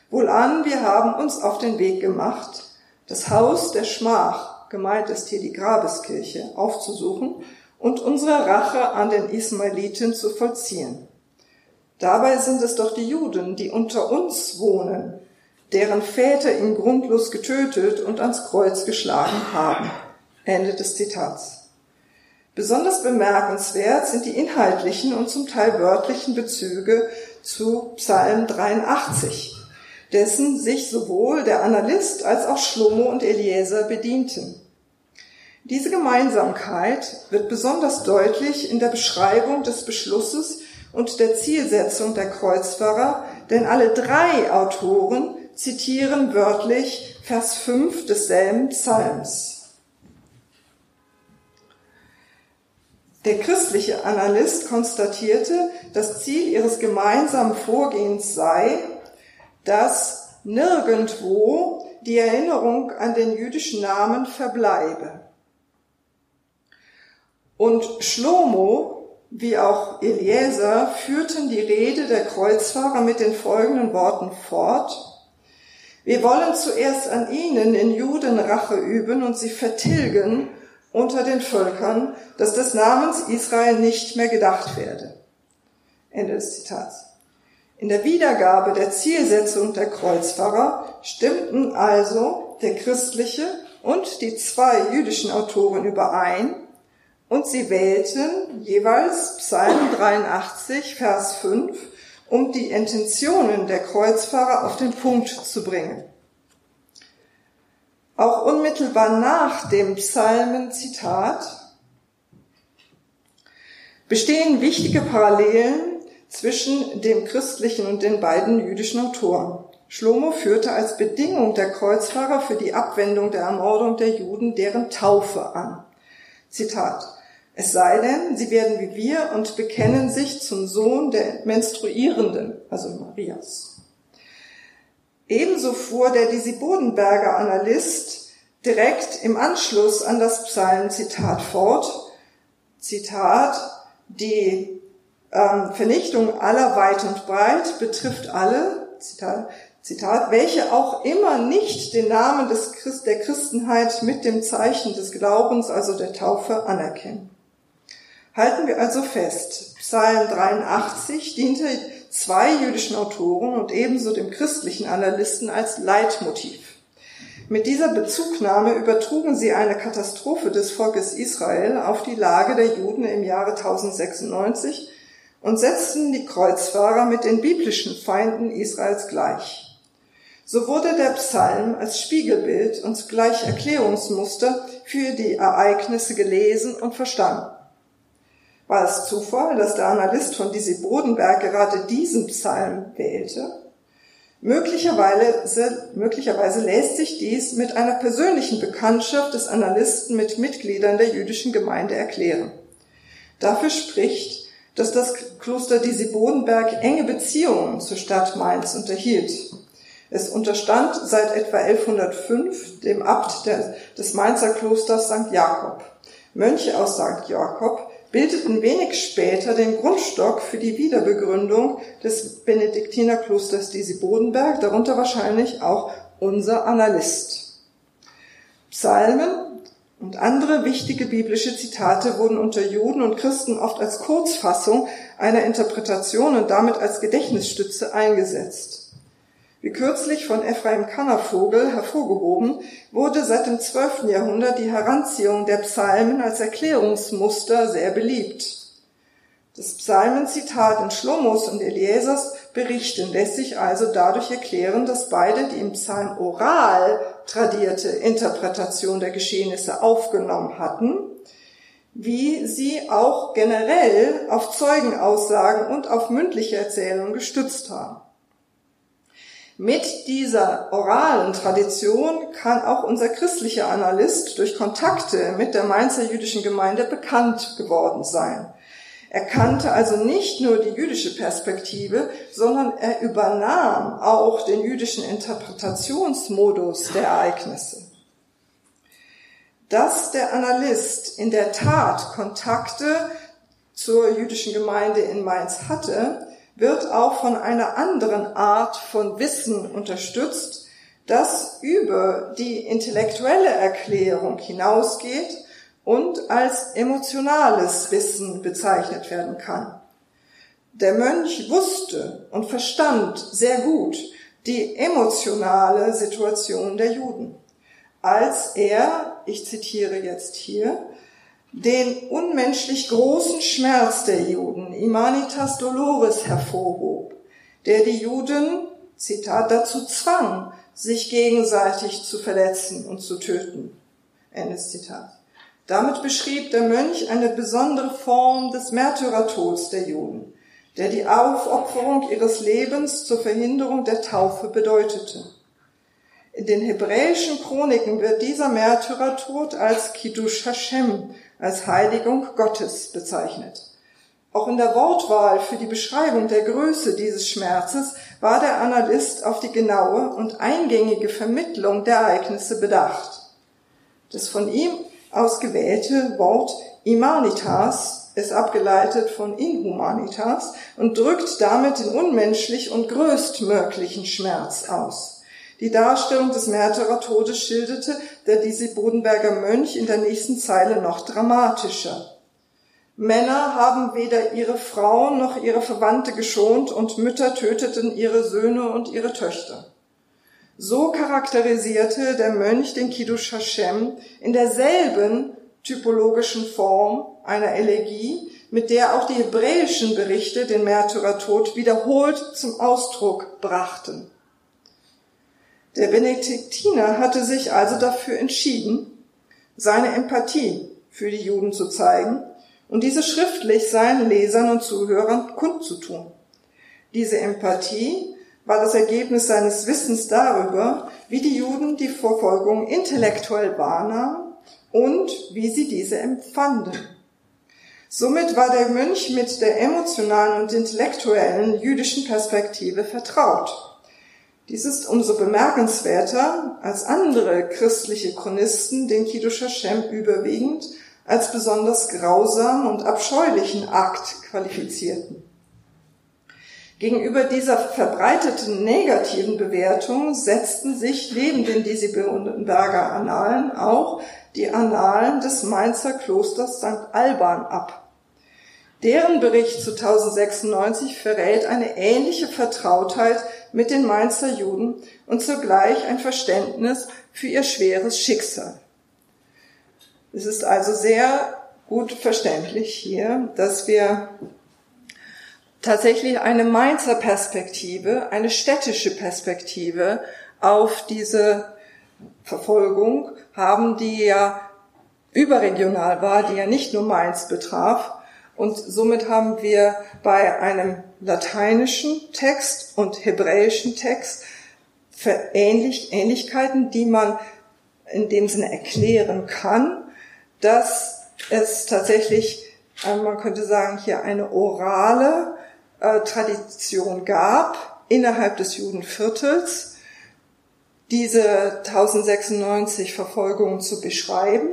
Wohlan, wir haben uns auf den Weg gemacht, das Haus der Schmach, gemeint ist hier die Grabeskirche, aufzusuchen und unsere Rache an den Ismaeliten zu vollziehen. Dabei sind es doch die Juden, die unter uns wohnen, deren Väter ihn grundlos getötet und ans Kreuz geschlagen haben. Ende des Zitats. Besonders bemerkenswert sind die inhaltlichen und zum Teil wörtlichen Bezüge zu Psalm 83, dessen sich sowohl der Analyst als auch Schlomo und Eliezer bedienten. Diese Gemeinsamkeit wird besonders deutlich in der Beschreibung des Beschlusses und der Zielsetzung der Kreuzfahrer, denn alle drei Autoren zitieren wörtlich Vers 5 desselben Psalms. Der christliche Analyst konstatierte, das Ziel ihres gemeinsamen Vorgehens sei, dass nirgendwo die Erinnerung an den jüdischen Namen verbleibe. Und Schlomo, wie auch Eliezer, führten die Rede der Kreuzfahrer mit den folgenden Worten fort. Wir wollen zuerst an ihnen in Juden Rache üben und sie vertilgen unter den Völkern, dass des Namens Israel nicht mehr gedacht werde. Ende des Zitats. In der Wiedergabe der Zielsetzung der Kreuzfahrer stimmten also der christliche und die zwei jüdischen Autoren überein und sie wählten jeweils Psalm 83, Vers 5, um die Intentionen der Kreuzfahrer auf den Punkt zu bringen. Auch unmittelbar nach dem Psalmenzitat bestehen wichtige Parallelen zwischen dem christlichen und den beiden jüdischen Autoren. Schlomo führte als Bedingung der Kreuzfahrer für die Abwendung der Ermordung der Juden deren Taufe an. Zitat. Es sei denn, sie werden wie wir und bekennen sich zum Sohn der Menstruierenden, also Marias. Ebenso fuhr der Disi Bodenberger Analyst direkt im Anschluss an das Psalmzitat fort. Zitat, die ähm, Vernichtung aller weit und breit betrifft alle, Zitat, Zitat, welche auch immer nicht den Namen des Christ, der Christenheit mit dem Zeichen des Glaubens, also der Taufe, anerkennen. Halten wir also fest, Psalm 83 diente zwei jüdischen Autoren und ebenso dem christlichen Analysten als Leitmotiv. Mit dieser Bezugnahme übertrugen sie eine Katastrophe des Volkes Israel auf die Lage der Juden im Jahre 1096 und setzten die Kreuzfahrer mit den biblischen Feinden Israels gleich. So wurde der Psalm als Spiegelbild und zugleich Erklärungsmuster für die Ereignisse gelesen und verstanden. War es Zufall, dass der Analyst von Dizzy Bodenberg gerade diesen Psalm wählte? Möglicherweise, möglicherweise lässt sich dies mit einer persönlichen Bekanntschaft des Analysten mit Mitgliedern der jüdischen Gemeinde erklären. Dafür spricht, dass das Kloster Dizzy Bodenberg enge Beziehungen zur Stadt Mainz unterhielt. Es unterstand seit etwa 1105 dem Abt des Mainzer Klosters St. Jakob. Mönche aus St. Jakob bildeten wenig später den Grundstock für die Wiederbegründung des Benediktinerklosters Disi-Bodenberg, darunter wahrscheinlich auch unser Analyst. Psalmen und andere wichtige biblische Zitate wurden unter Juden und Christen oft als Kurzfassung einer Interpretation und damit als Gedächtnisstütze eingesetzt. Wie kürzlich von Ephraim Kannervogel hervorgehoben, wurde seit dem 12. Jahrhundert die Heranziehung der Psalmen als Erklärungsmuster sehr beliebt. Das Psalmenzitat in Schlomos und Eliesers berichten lässt sich also dadurch erklären, dass beide die im Psalm oral tradierte Interpretation der Geschehnisse aufgenommen hatten, wie sie auch generell auf Zeugenaussagen und auf mündliche Erzählungen gestützt haben. Mit dieser oralen Tradition kann auch unser christlicher Analyst durch Kontakte mit der Mainzer jüdischen Gemeinde bekannt geworden sein. Er kannte also nicht nur die jüdische Perspektive, sondern er übernahm auch den jüdischen Interpretationsmodus der Ereignisse. Dass der Analyst in der Tat Kontakte zur jüdischen Gemeinde in Mainz hatte, wird auch von einer anderen Art von Wissen unterstützt, das über die intellektuelle Erklärung hinausgeht und als emotionales Wissen bezeichnet werden kann. Der Mönch wusste und verstand sehr gut die emotionale Situation der Juden, als er, ich zitiere jetzt hier, den unmenschlich großen Schmerz der Juden, Imanitas Dolores, hervorhob, der die Juden, Zitat, dazu zwang, sich gegenseitig zu verletzen und zu töten. Ende Zitat. Damit beschrieb der Mönch eine besondere Form des Märtyrertods der Juden, der die Aufopferung ihres Lebens zur Verhinderung der Taufe bedeutete. In den hebräischen Chroniken wird dieser Märtyrertod als Kiddush Hashem, als Heiligung Gottes bezeichnet. Auch in der Wortwahl für die Beschreibung der Größe dieses Schmerzes war der Analyst auf die genaue und eingängige Vermittlung der Ereignisse bedacht. Das von ihm ausgewählte Wort Imanitas ist abgeleitet von Inhumanitas und drückt damit den unmenschlich und größtmöglichen Schmerz aus. Die Darstellung des Märtyrertodes schilderte der diese Bodenberger Mönch in der nächsten Zeile noch dramatischer. Männer haben weder ihre Frauen noch ihre Verwandte geschont und Mütter töteten ihre Söhne und ihre Töchter. So charakterisierte der Mönch den Kiddush Hashem in derselben typologischen Form einer Elegie, mit der auch die hebräischen Berichte den Märtyrertod wiederholt zum Ausdruck brachten. Der Benediktiner hatte sich also dafür entschieden, seine Empathie für die Juden zu zeigen und diese schriftlich seinen Lesern und Zuhörern kundzutun. Diese Empathie war das Ergebnis seines Wissens darüber, wie die Juden die Verfolgung intellektuell wahrnahmen und wie sie diese empfanden. Somit war der Mönch mit der emotionalen und intellektuellen jüdischen Perspektive vertraut. Dies ist umso bemerkenswerter, als andere christliche Chronisten den Kiddush Hashem überwiegend als besonders grausam und abscheulichen Akt qualifizierten. Gegenüber dieser verbreiteten negativen Bewertung setzten sich neben den Disibelberger Annalen auch die Annalen des Mainzer Klosters St. Alban ab. Deren Bericht zu 1096 verrät eine ähnliche Vertrautheit mit den Mainzer Juden und zugleich ein Verständnis für ihr schweres Schicksal. Es ist also sehr gut verständlich hier, dass wir tatsächlich eine Mainzer Perspektive, eine städtische Perspektive auf diese Verfolgung haben, die ja überregional war, die ja nicht nur Mainz betraf. Und somit haben wir bei einem lateinischen Text und hebräischen Text Ähnlich Ähnlichkeiten, die man in dem Sinne erklären kann, dass es tatsächlich, äh, man könnte sagen, hier eine orale äh, Tradition gab innerhalb des Judenviertels, diese 1096 Verfolgungen zu beschreiben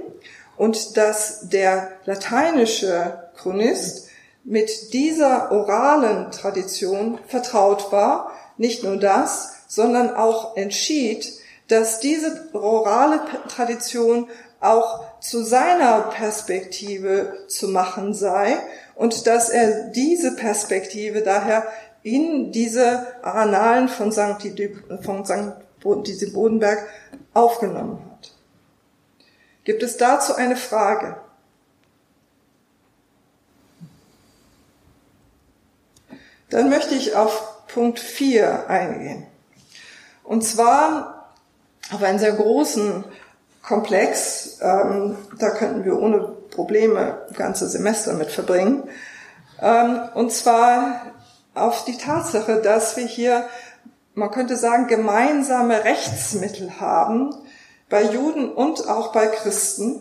und dass der lateinische Chronist mit dieser oralen Tradition vertraut war. Nicht nur das, sondern auch entschied, dass diese orale Tradition auch zu seiner Perspektive zu machen sei und dass er diese Perspektive daher in diese St. von St. Bodenberg aufgenommen hat. Gibt es dazu eine Frage? Dann möchte ich auf Punkt 4 eingehen. Und zwar auf einen sehr großen Komplex. Ähm, da könnten wir ohne Probleme ganze Semester mit verbringen. Ähm, und zwar auf die Tatsache, dass wir hier, man könnte sagen, gemeinsame Rechtsmittel haben bei Juden und auch bei Christen.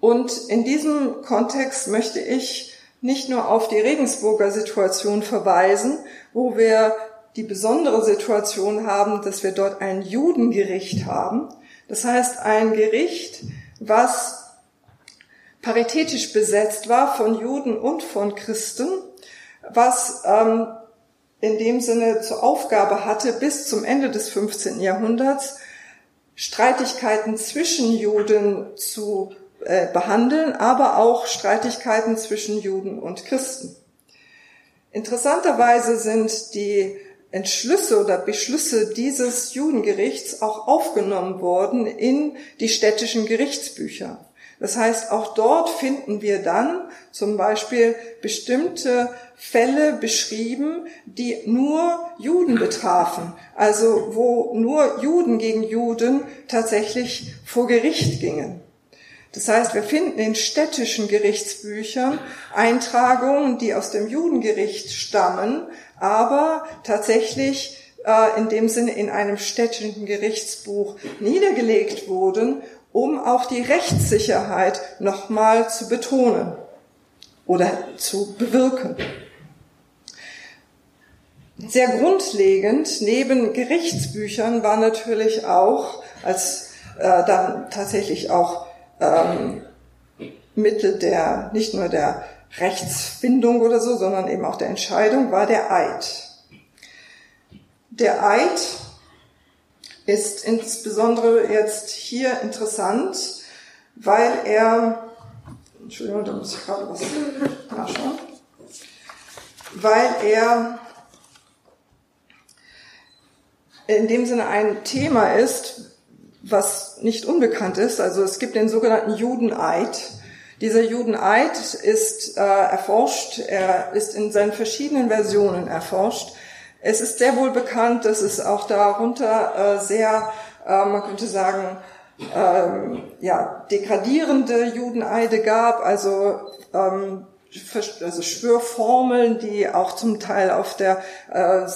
Und in diesem Kontext möchte ich nicht nur auf die Regensburger Situation verweisen, wo wir die besondere Situation haben, dass wir dort ein Judengericht haben. Das heißt, ein Gericht, was paritätisch besetzt war von Juden und von Christen, was ähm, in dem Sinne zur Aufgabe hatte, bis zum Ende des 15. Jahrhunderts Streitigkeiten zwischen Juden zu äh, behandeln, aber auch Streitigkeiten zwischen Juden und Christen. Interessanterweise sind die Entschlüsse oder Beschlüsse dieses Judengerichts auch aufgenommen worden in die städtischen Gerichtsbücher. Das heißt, auch dort finden wir dann zum Beispiel bestimmte Fälle beschrieben, die nur Juden betrafen, also wo nur Juden gegen Juden tatsächlich vor Gericht gingen. Das heißt, wir finden in städtischen Gerichtsbüchern Eintragungen, die aus dem Judengericht stammen, aber tatsächlich äh, in dem Sinne in einem städtischen Gerichtsbuch niedergelegt wurden, um auch die Rechtssicherheit nochmal zu betonen oder zu bewirken. Sehr grundlegend neben Gerichtsbüchern war natürlich auch, als äh, dann tatsächlich auch ähm, Mittel der, nicht nur der Rechtsfindung oder so, sondern eben auch der Entscheidung, war der Eid. Der Eid ist insbesondere jetzt hier interessant, weil er, Entschuldigung, da muss ich gerade was nachschauen, weil er in dem Sinne ein Thema ist, was nicht unbekannt ist. Also es gibt den sogenannten Judeneid. Dieser Judeneid ist äh, erforscht, er ist in seinen verschiedenen Versionen erforscht. Es ist sehr wohl bekannt, dass es auch darunter äh, sehr, äh, man könnte sagen, ähm, ja, degradierende Judeneide gab, also ähm, also Schwörformeln, die auch zum Teil auf der äh,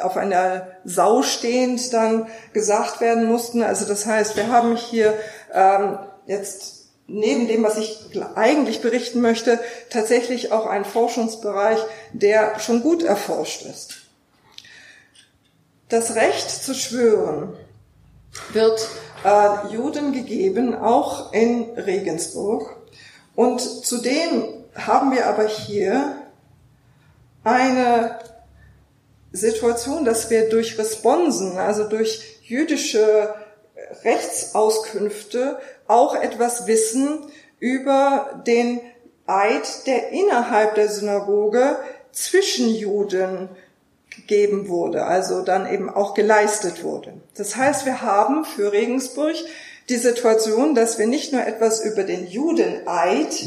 auf einer Sau stehend dann gesagt werden mussten. Also das heißt, wir haben hier ähm, jetzt neben dem, was ich eigentlich berichten möchte, tatsächlich auch einen Forschungsbereich, der schon gut erforscht ist. Das Recht zu schwören wird äh, Juden gegeben, auch in Regensburg. Und zudem haben wir aber hier eine Situation, dass wir durch Responsen, also durch jüdische Rechtsauskünfte auch etwas wissen über den Eid, der innerhalb der Synagoge zwischen Juden gegeben wurde, also dann eben auch geleistet wurde. Das heißt, wir haben für Regensburg die Situation, dass wir nicht nur etwas über den Judeneid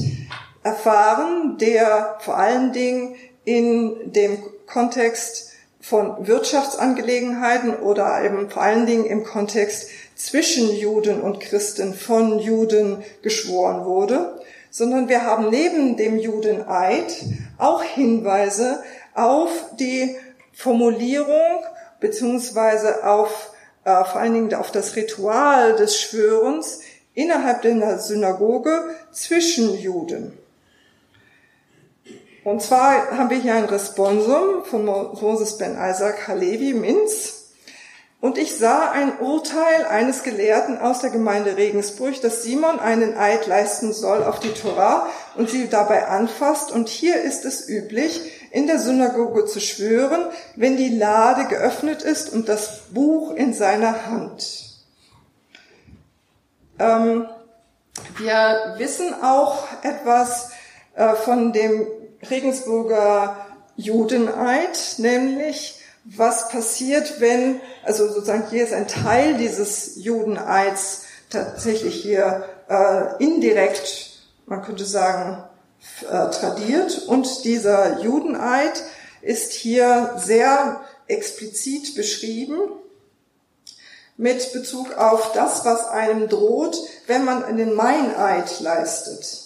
erfahren, der vor allen Dingen in dem Kontext von Wirtschaftsangelegenheiten oder eben vor allen Dingen im Kontext zwischen Juden und Christen von Juden geschworen wurde, sondern wir haben neben dem Judeneid auch Hinweise auf die Formulierung beziehungsweise auf äh, vor allen Dingen auf das Ritual des Schwörens innerhalb der Synagoge zwischen Juden. Und zwar haben wir hier ein Responsum von Moses ben Isaac Halevi Minz. Und ich sah ein Urteil eines Gelehrten aus der Gemeinde Regensburg, dass Simon einen Eid leisten soll auf die Torah und sie dabei anfasst. Und hier ist es üblich, in der Synagoge zu schwören, wenn die Lade geöffnet ist und das Buch in seiner Hand. Ähm, wir wissen auch etwas äh, von dem Regensburger Judeneid, nämlich was passiert, wenn, also sozusagen hier ist ein Teil dieses Judeneids tatsächlich hier äh, indirekt, man könnte sagen, äh, tradiert und dieser Judeneid ist hier sehr explizit beschrieben mit Bezug auf das, was einem droht, wenn man einen Meineid leistet.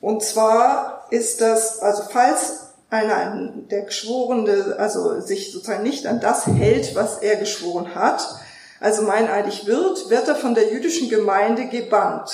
Und zwar ist das, also falls einer der Geschworene, also sich sozusagen nicht an das hält, was er geschworen hat, also meineidig wird, wird er von der jüdischen Gemeinde gebannt.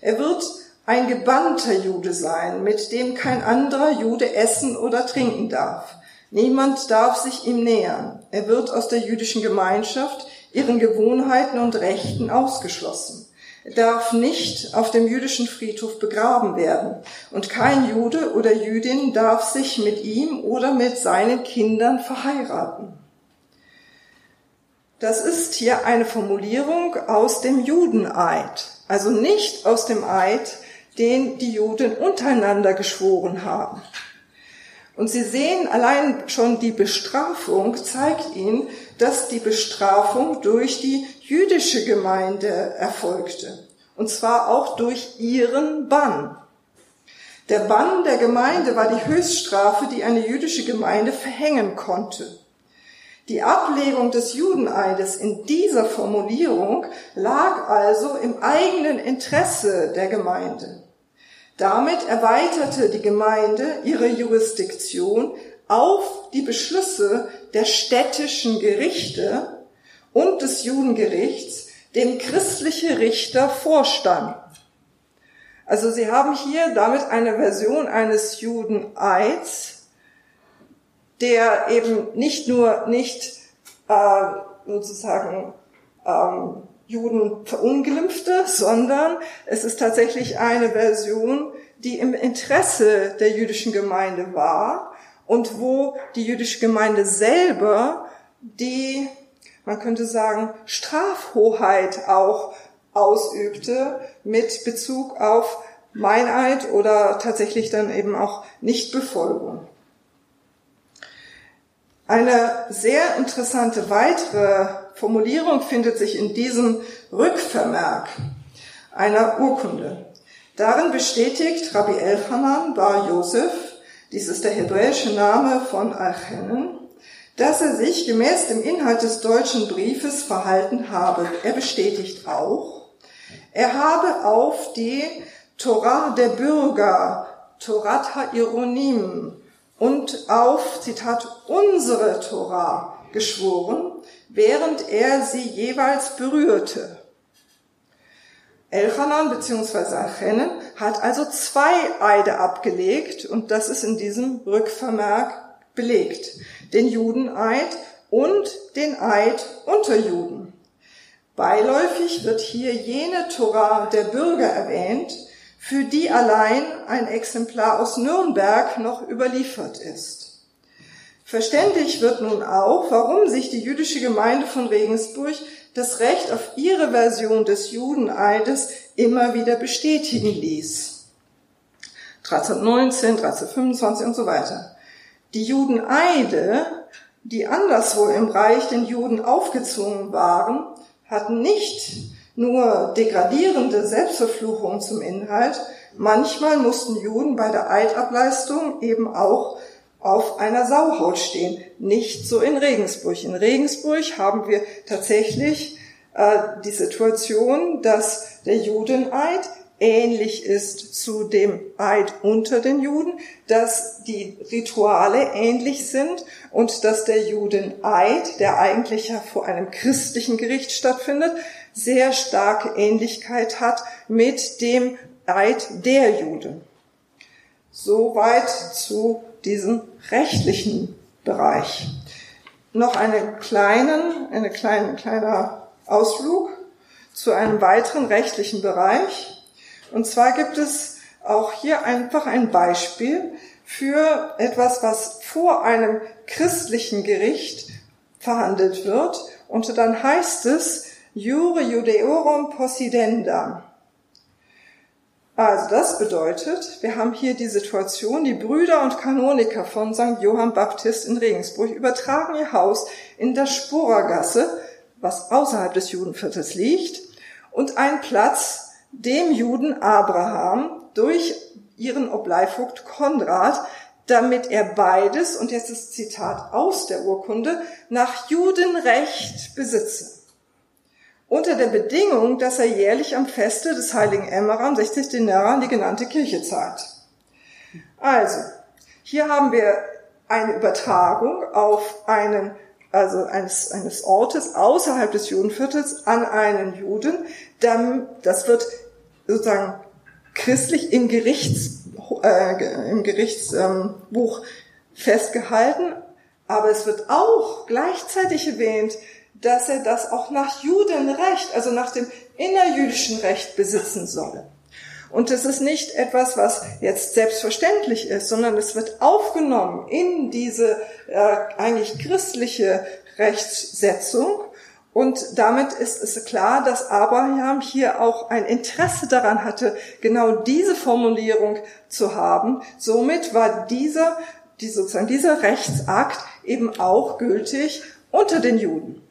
Er wird ein gebannter Jude sein, mit dem kein anderer Jude essen oder trinken darf. Niemand darf sich ihm nähern. Er wird aus der jüdischen Gemeinschaft, ihren Gewohnheiten und Rechten ausgeschlossen. Darf nicht auf dem jüdischen Friedhof begraben werden und kein Jude oder Jüdin darf sich mit ihm oder mit seinen Kindern verheiraten. Das ist hier eine Formulierung aus dem Judeneid, also nicht aus dem Eid, den die Juden untereinander geschworen haben. Und Sie sehen, allein schon die Bestrafung zeigt Ihnen, dass die Bestrafung durch die jüdische Gemeinde erfolgte. Und zwar auch durch ihren Bann. Der Bann der Gemeinde war die Höchststrafe, die eine jüdische Gemeinde verhängen konnte. Die Ablegung des Judeneides in dieser Formulierung lag also im eigenen Interesse der Gemeinde. Damit erweiterte die Gemeinde ihre Jurisdiktion auf die Beschlüsse der städtischen Gerichte und des Judengerichts, dem christliche Richter vorstanden. Also sie haben hier damit eine Version eines Judeneids, der eben nicht nur nicht äh, sozusagen ähm, Juden verunglimpfte, sondern es ist tatsächlich eine Version, die im Interesse der jüdischen Gemeinde war und wo die jüdische Gemeinde selber die, man könnte sagen, Strafhoheit auch ausübte mit Bezug auf Meineid oder tatsächlich dann eben auch Nichtbefolgung. Eine sehr interessante weitere Formulierung findet sich in diesem Rückvermerk einer Urkunde. Darin bestätigt Rabbi Elchanan Bar Yosef, dies ist der hebräische Name von Alchenen, dass er sich gemäß dem Inhalt des deutschen Briefes verhalten habe. Er bestätigt auch, er habe auf die Torah der Bürger, Torat HaIronim und auf, Zitat, unsere Torah geschworen, während er sie jeweils berührte. Elchanan bzw. Achennen hat also zwei Eide abgelegt und das ist in diesem Rückvermerk belegt. Den Judeneid und den Eid unter Juden. Beiläufig wird hier jene Torah der Bürger erwähnt, für die allein ein Exemplar aus Nürnberg noch überliefert ist. Verständlich wird nun auch, warum sich die jüdische Gemeinde von Regensburg das Recht auf ihre Version des Judeneides immer wieder bestätigen ließ. 1319, 1325 und so weiter. Die Judeneide, die anderswo im Reich den Juden aufgezwungen waren, hatten nicht nur degradierende Selbstverfluchungen zum Inhalt, manchmal mussten Juden bei der Eidableistung eben auch auf einer Sauhaut stehen. Nicht so in Regensburg. In Regensburg haben wir tatsächlich äh, die Situation, dass der Judeneid ähnlich ist zu dem Eid unter den Juden, dass die Rituale ähnlich sind und dass der Judeneid, der eigentlich ja vor einem christlichen Gericht stattfindet, sehr starke Ähnlichkeit hat mit dem Eid der Juden. Soweit zu diesem rechtlichen Bereich. Noch einen kleinen, eine kleine, kleiner Ausflug zu einem weiteren rechtlichen Bereich. Und zwar gibt es auch hier einfach ein Beispiel für etwas, was vor einem christlichen Gericht verhandelt wird. Und dann heißt es, Jure Judeorum Possidenda. Also das bedeutet, wir haben hier die Situation, die Brüder und Kanoniker von St. Johann Baptist in Regensburg übertragen ihr Haus in der Sporergasse, was außerhalb des Judenviertels liegt, und einen Platz dem Juden Abraham durch ihren Obleivogt Konrad, damit er beides, und jetzt das Zitat aus der Urkunde, nach Judenrecht besitze unter der Bedingung, dass er jährlich am Feste des heiligen Emmeram 60 Denara die genannte Kirche zahlt. Also, hier haben wir eine Übertragung auf einen, also eines, eines Ortes außerhalb des Judenviertels an einen Juden. Dann, das wird sozusagen christlich im, Gerichts, äh, im Gerichtsbuch festgehalten, aber es wird auch gleichzeitig erwähnt, dass er das auch nach Judenrecht, also nach dem innerjüdischen Recht besitzen soll. Und es ist nicht etwas, was jetzt selbstverständlich ist, sondern es wird aufgenommen in diese äh, eigentlich christliche Rechtssetzung. Und damit ist es klar, dass Abraham hier auch ein Interesse daran hatte, genau diese Formulierung zu haben. Somit war dieser, die sozusagen dieser Rechtsakt eben auch gültig unter den Juden.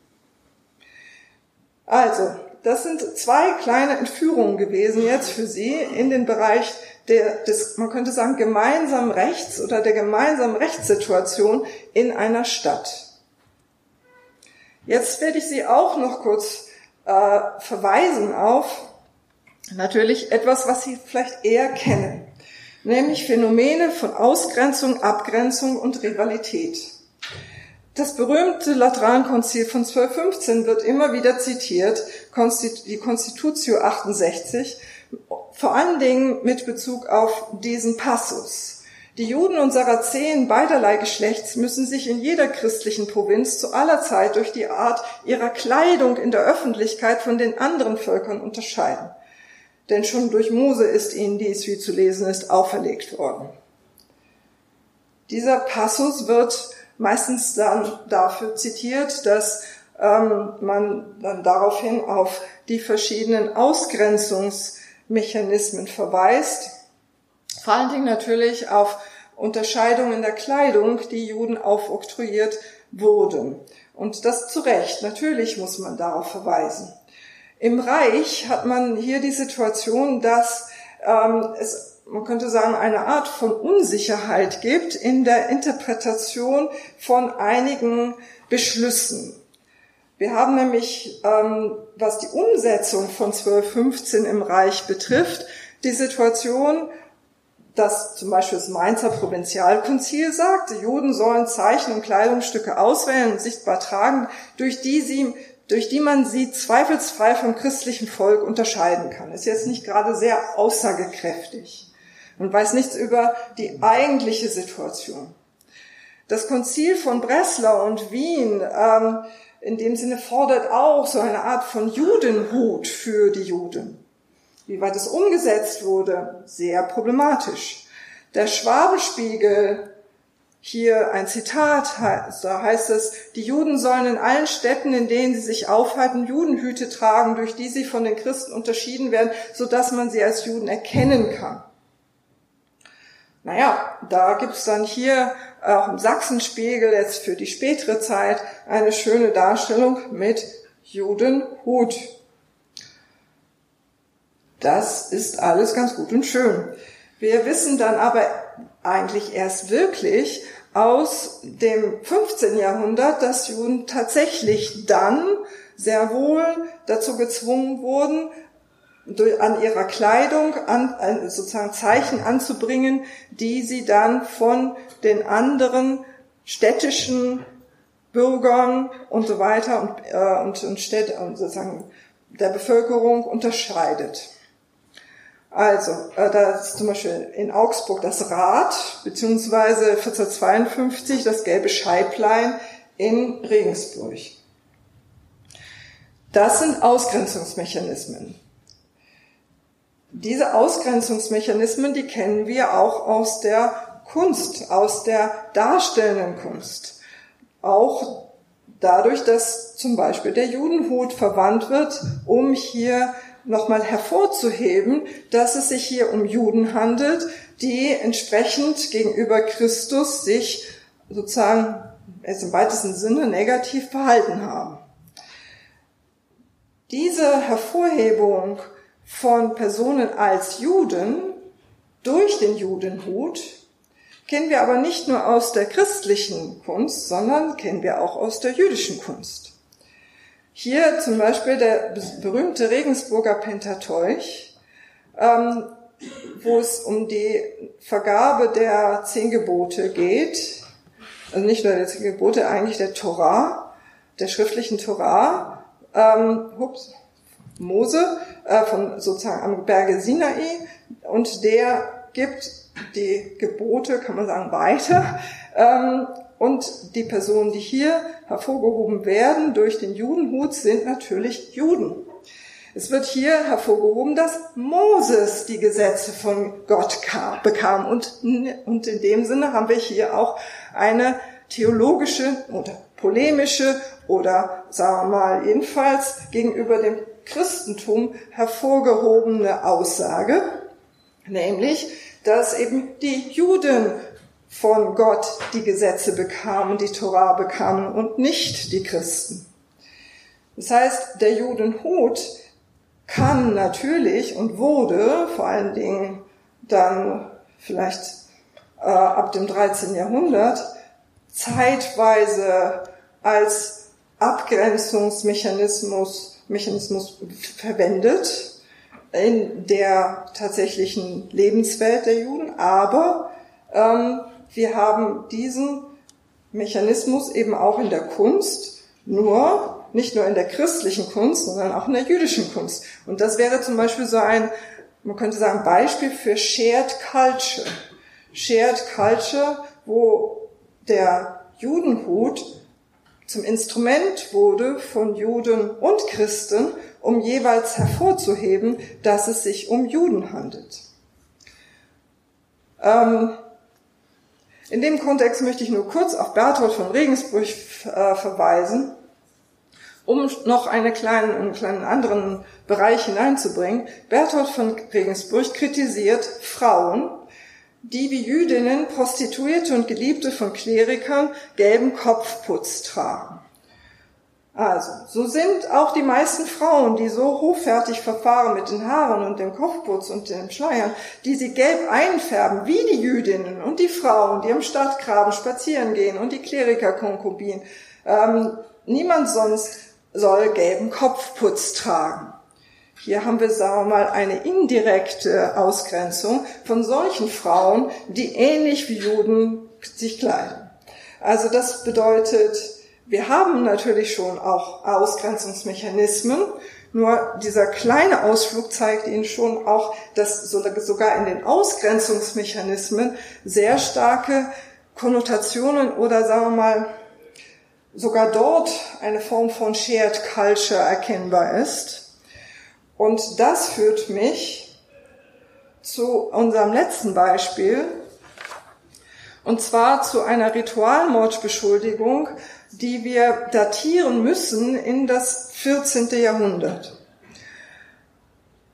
Also, das sind zwei kleine Entführungen gewesen jetzt für Sie in den Bereich der, des, man könnte sagen, gemeinsamen Rechts oder der gemeinsamen Rechtssituation in einer Stadt. Jetzt werde ich Sie auch noch kurz äh, verweisen auf natürlich etwas, was Sie vielleicht eher kennen, nämlich Phänomene von Ausgrenzung, Abgrenzung und Rivalität. Das berühmte Laterankonzil von 1215 wird immer wieder zitiert, die Constitutio 68, vor allen Dingen mit Bezug auf diesen Passus. Die Juden und Sarazenen beiderlei Geschlechts müssen sich in jeder christlichen Provinz zu aller Zeit durch die Art ihrer Kleidung in der Öffentlichkeit von den anderen Völkern unterscheiden. Denn schon durch Mose ist ihnen dies, wie zu lesen ist, auferlegt worden. Dieser Passus wird meistens dann dafür zitiert, dass ähm, man dann daraufhin auf die verschiedenen Ausgrenzungsmechanismen verweist. Vor allen Dingen natürlich auf Unterscheidungen der Kleidung, die Juden aufoktroyiert wurden. Und das zu Recht. Natürlich muss man darauf verweisen. Im Reich hat man hier die Situation, dass ähm, es man könnte sagen, eine Art von Unsicherheit gibt in der Interpretation von einigen Beschlüssen. Wir haben nämlich, ähm, was die Umsetzung von 1215 im Reich betrifft, die Situation, dass zum Beispiel das Mainzer Provinzialkonzil sagt, die Juden sollen Zeichen und Kleidungsstücke auswählen und sichtbar tragen, durch die sie durch die man sie zweifelsfrei vom christlichen Volk unterscheiden kann. Ist jetzt nicht gerade sehr aussagekräftig und weiß nichts über die eigentliche Situation. Das Konzil von Breslau und Wien ähm, in dem Sinne fordert auch so eine Art von Judenhut für die Juden. Wie weit es umgesetzt wurde, sehr problematisch. Der Schwabenspiegel, hier ein Zitat, da heißt es, die Juden sollen in allen Städten, in denen sie sich aufhalten, Judenhüte tragen, durch die sie von den Christen unterschieden werden, so dass man sie als Juden erkennen kann. Naja, da gibt's dann hier auch im Sachsenspiegel jetzt für die spätere Zeit eine schöne Darstellung mit Judenhut. Das ist alles ganz gut und schön. Wir wissen dann aber eigentlich erst wirklich aus dem 15. Jahrhundert, dass Juden tatsächlich dann sehr wohl dazu gezwungen wurden, an ihrer Kleidung an, sozusagen Zeichen anzubringen, die sie dann von den anderen städtischen Bürgern und so weiter und, äh, und, und, Städte, sozusagen der Bevölkerung unterscheidet. Also, äh, da ist zum Beispiel in Augsburg das Rad, beziehungsweise 1452 das gelbe Scheiblein in Regensburg. Das sind Ausgrenzungsmechanismen. Diese Ausgrenzungsmechanismen, die kennen wir auch aus der Kunst, aus der darstellenden Kunst. Auch dadurch, dass zum Beispiel der Judenhut verwandt wird, um hier nochmal hervorzuheben, dass es sich hier um Juden handelt, die entsprechend gegenüber Christus sich sozusagen im weitesten Sinne negativ verhalten haben. Diese Hervorhebung von Personen als Juden durch den Judenhut kennen wir aber nicht nur aus der christlichen Kunst, sondern kennen wir auch aus der jüdischen Kunst. Hier zum Beispiel der berühmte Regensburger Pentateuch, ähm, wo es um die Vergabe der zehn Gebote geht, also nicht nur der zehn Gebote, eigentlich der Torah, der schriftlichen Torah, ähm, ups, Mose äh, von sozusagen am Berge Sinai und der gibt die Gebote, kann man sagen, weiter. Ähm, und die Personen, die hier hervorgehoben werden durch den Judenhut, sind natürlich Juden. Es wird hier hervorgehoben, dass Moses die Gesetze von Gott kam, bekam. Und, und in dem Sinne haben wir hier auch eine theologische oder polemische oder sagen wir mal jedenfalls gegenüber dem Christentum hervorgehobene Aussage, nämlich, dass eben die Juden von Gott die Gesetze bekamen, die Torah bekamen und nicht die Christen. Das heißt, der Judenhut kann natürlich und wurde vor allen Dingen dann vielleicht äh, ab dem 13. Jahrhundert zeitweise als Abgrenzungsmechanismus Mechanismus verwendet in der tatsächlichen Lebenswelt der Juden, aber ähm, wir haben diesen Mechanismus eben auch in der Kunst, nur nicht nur in der christlichen Kunst, sondern auch in der jüdischen Kunst. Und das wäre zum Beispiel so ein, man könnte sagen, Beispiel für Shared Culture. Shared Culture, wo der Judenhut zum Instrument wurde von Juden und Christen, um jeweils hervorzuheben, dass es sich um Juden handelt. Ähm, in dem Kontext möchte ich nur kurz auf Berthold von Regensburg äh, verweisen, um noch eine kleinen, einen kleinen anderen Bereich hineinzubringen. Berthold von Regensburg kritisiert Frauen, die wie Jüdinnen Prostituierte und Geliebte von Klerikern gelben Kopfputz tragen. Also, so sind auch die meisten Frauen, die so hochfertig verfahren mit den Haaren und dem Kopfputz und den Schleiern, die sie gelb einfärben, wie die Jüdinnen und die Frauen, die am Stadtgraben spazieren gehen und die Klerikerkonkubinen. Ähm, niemand sonst soll gelben Kopfputz tragen. Hier haben wir, sagen wir mal, eine indirekte Ausgrenzung von solchen Frauen, die ähnlich wie Juden sich kleiden. Also das bedeutet, wir haben natürlich schon auch Ausgrenzungsmechanismen, nur dieser kleine Ausflug zeigt Ihnen schon auch, dass sogar in den Ausgrenzungsmechanismen sehr starke Konnotationen oder sagen wir mal sogar dort eine Form von Shared Culture erkennbar ist. Und das führt mich zu unserem letzten Beispiel, und zwar zu einer Ritualmordbeschuldigung die wir datieren müssen in das 14. Jahrhundert.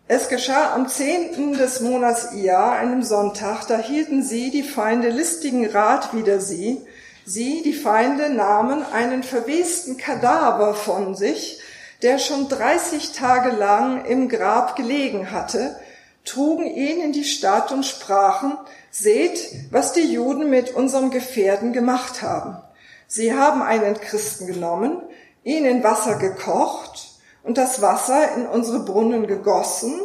Es geschah am 10. des Monats Ia, einem Sonntag, da hielten sie, die Feinde, listigen Rat wider sie. Sie, die Feinde, nahmen einen verwesten Kadaver von sich, der schon 30 Tage lang im Grab gelegen hatte, trugen ihn in die Stadt und sprachen, seht, was die Juden mit unserem Gefährden gemacht haben. Sie haben einen Christen genommen, ihn in Wasser gekocht und das Wasser in unsere Brunnen gegossen,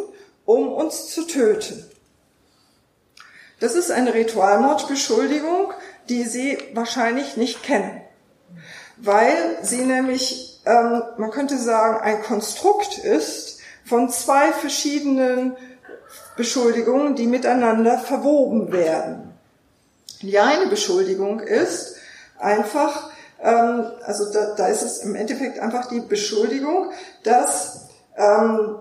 um uns zu töten. Das ist eine Ritualmordbeschuldigung, die Sie wahrscheinlich nicht kennen, weil sie nämlich, ähm, man könnte sagen, ein Konstrukt ist von zwei verschiedenen Beschuldigungen, die miteinander verwoben werden. Die eine Beschuldigung ist einfach, ähm, also da, da ist es im Endeffekt einfach die Beschuldigung, dass ähm,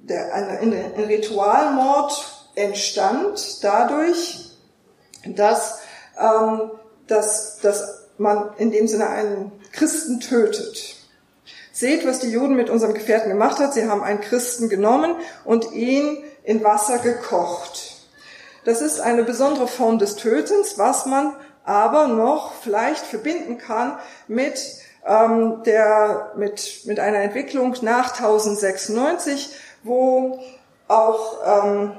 der, ein, ein Ritualmord entstand dadurch, dass, ähm, dass, dass man in dem Sinne einen Christen tötet. Seht, was die Juden mit unserem Gefährten gemacht hat. Sie haben einen Christen genommen und ihn in Wasser gekocht. Das ist eine besondere Form des Tötens, was man aber noch vielleicht verbinden kann mit ähm, der mit mit einer Entwicklung nach 1096, wo auch ähm,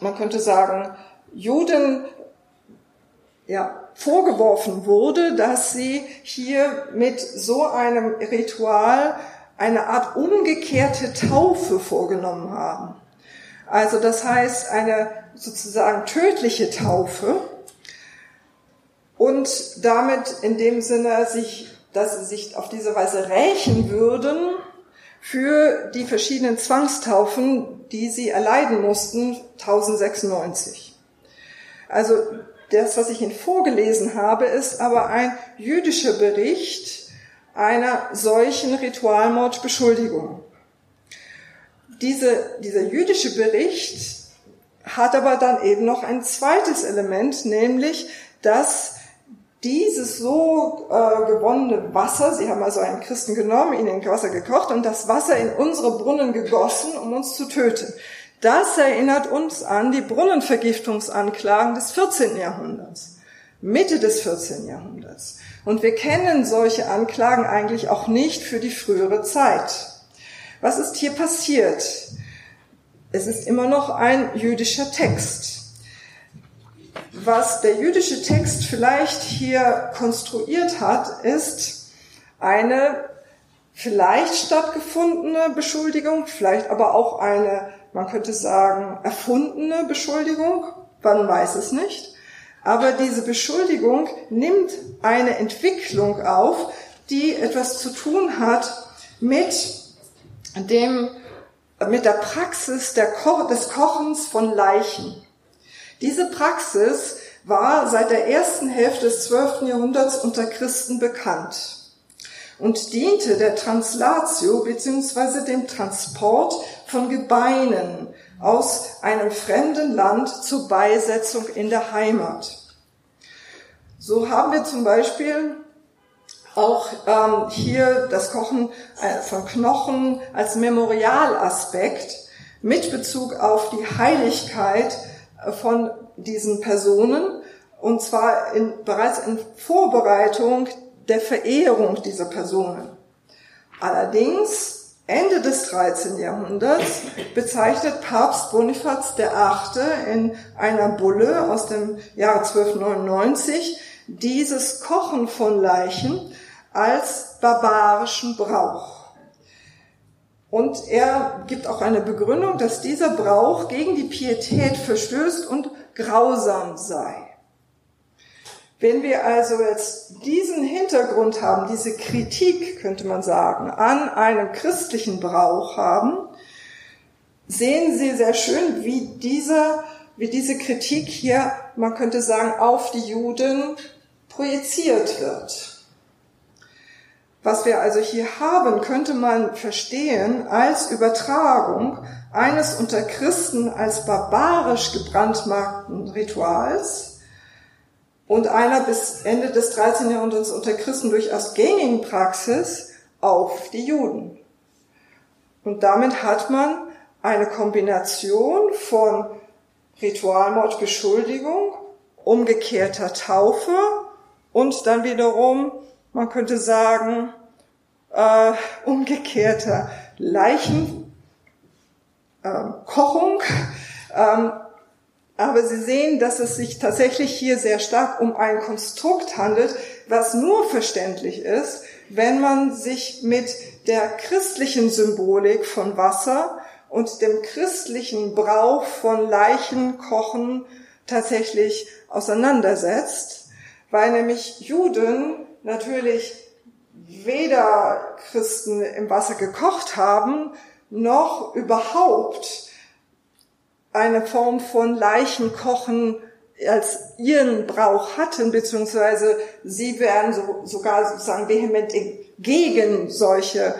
man könnte sagen Juden ja vorgeworfen wurde, dass sie hier mit so einem Ritual eine Art umgekehrte Taufe vorgenommen haben. Also das heißt eine sozusagen tödliche Taufe und damit in dem Sinne sich, dass sie sich auf diese Weise rächen würden für die verschiedenen Zwangstaufen, die sie erleiden mussten 1096. Also das, was ich Ihnen vorgelesen habe, ist aber ein jüdischer Bericht einer solchen Ritualmordbeschuldigung. Diese, dieser jüdische Bericht hat aber dann eben noch ein zweites Element, nämlich, dass dieses so äh, gewonnene Wasser, sie haben also einen Christen genommen, ihn in Wasser gekocht und das Wasser in unsere Brunnen gegossen, um uns zu töten. Das erinnert uns an die Brunnenvergiftungsanklagen des 14. Jahrhunderts, Mitte des 14. Jahrhunderts. Und wir kennen solche Anklagen eigentlich auch nicht für die frühere Zeit. Was ist hier passiert? Es ist immer noch ein jüdischer Text. Was der jüdische Text vielleicht hier konstruiert hat, ist eine vielleicht stattgefundene Beschuldigung, vielleicht aber auch eine man könnte sagen, erfundene Beschuldigung, man weiß es nicht. Aber diese Beschuldigung nimmt eine Entwicklung auf, die etwas zu tun hat mit dem, mit der Praxis der Ko des Kochens von Leichen. Diese Praxis war seit der ersten Hälfte des 12. Jahrhunderts unter Christen bekannt und diente der Translatio bzw. dem Transport von Gebeinen aus einem fremden Land zur Beisetzung in der Heimat. So haben wir zum Beispiel auch ähm, hier das Kochen äh, von Knochen als Memorialaspekt mit Bezug auf die Heiligkeit äh, von diesen Personen und zwar in, bereits in Vorbereitung der Verehrung dieser Personen. Allerdings Ende des 13. Jahrhunderts bezeichnet Papst Bonifaz VIII. in einer Bulle aus dem Jahre 1299 dieses Kochen von Leichen als barbarischen Brauch. Und er gibt auch eine Begründung, dass dieser Brauch gegen die Pietät verstößt und grausam sei. Wenn wir also jetzt diesen Hintergrund haben, diese Kritik, könnte man sagen, an einem christlichen Brauch haben, sehen Sie sehr schön, wie diese, wie diese Kritik hier, man könnte sagen, auf die Juden projiziert wird. Was wir also hier haben, könnte man verstehen als Übertragung eines unter Christen als barbarisch gebrandmarkten Rituals und einer bis Ende des 13. Jahrhunderts unter Christen durchaus gängigen Praxis auf die Juden. Und damit hat man eine Kombination von Ritualmordbeschuldigung, umgekehrter Taufe und dann wiederum, man könnte sagen, äh, umgekehrter Leichen, äh. Ähm, aber Sie sehen, dass es sich tatsächlich hier sehr stark um ein Konstrukt handelt, was nur verständlich ist, wenn man sich mit der christlichen Symbolik von Wasser und dem christlichen Brauch von Leichenkochen tatsächlich auseinandersetzt, weil nämlich Juden natürlich weder Christen im Wasser gekocht haben, noch überhaupt eine Form von Leichenkochen als ihren Brauch hatten, beziehungsweise sie wären so, sogar sozusagen vehement gegen solche,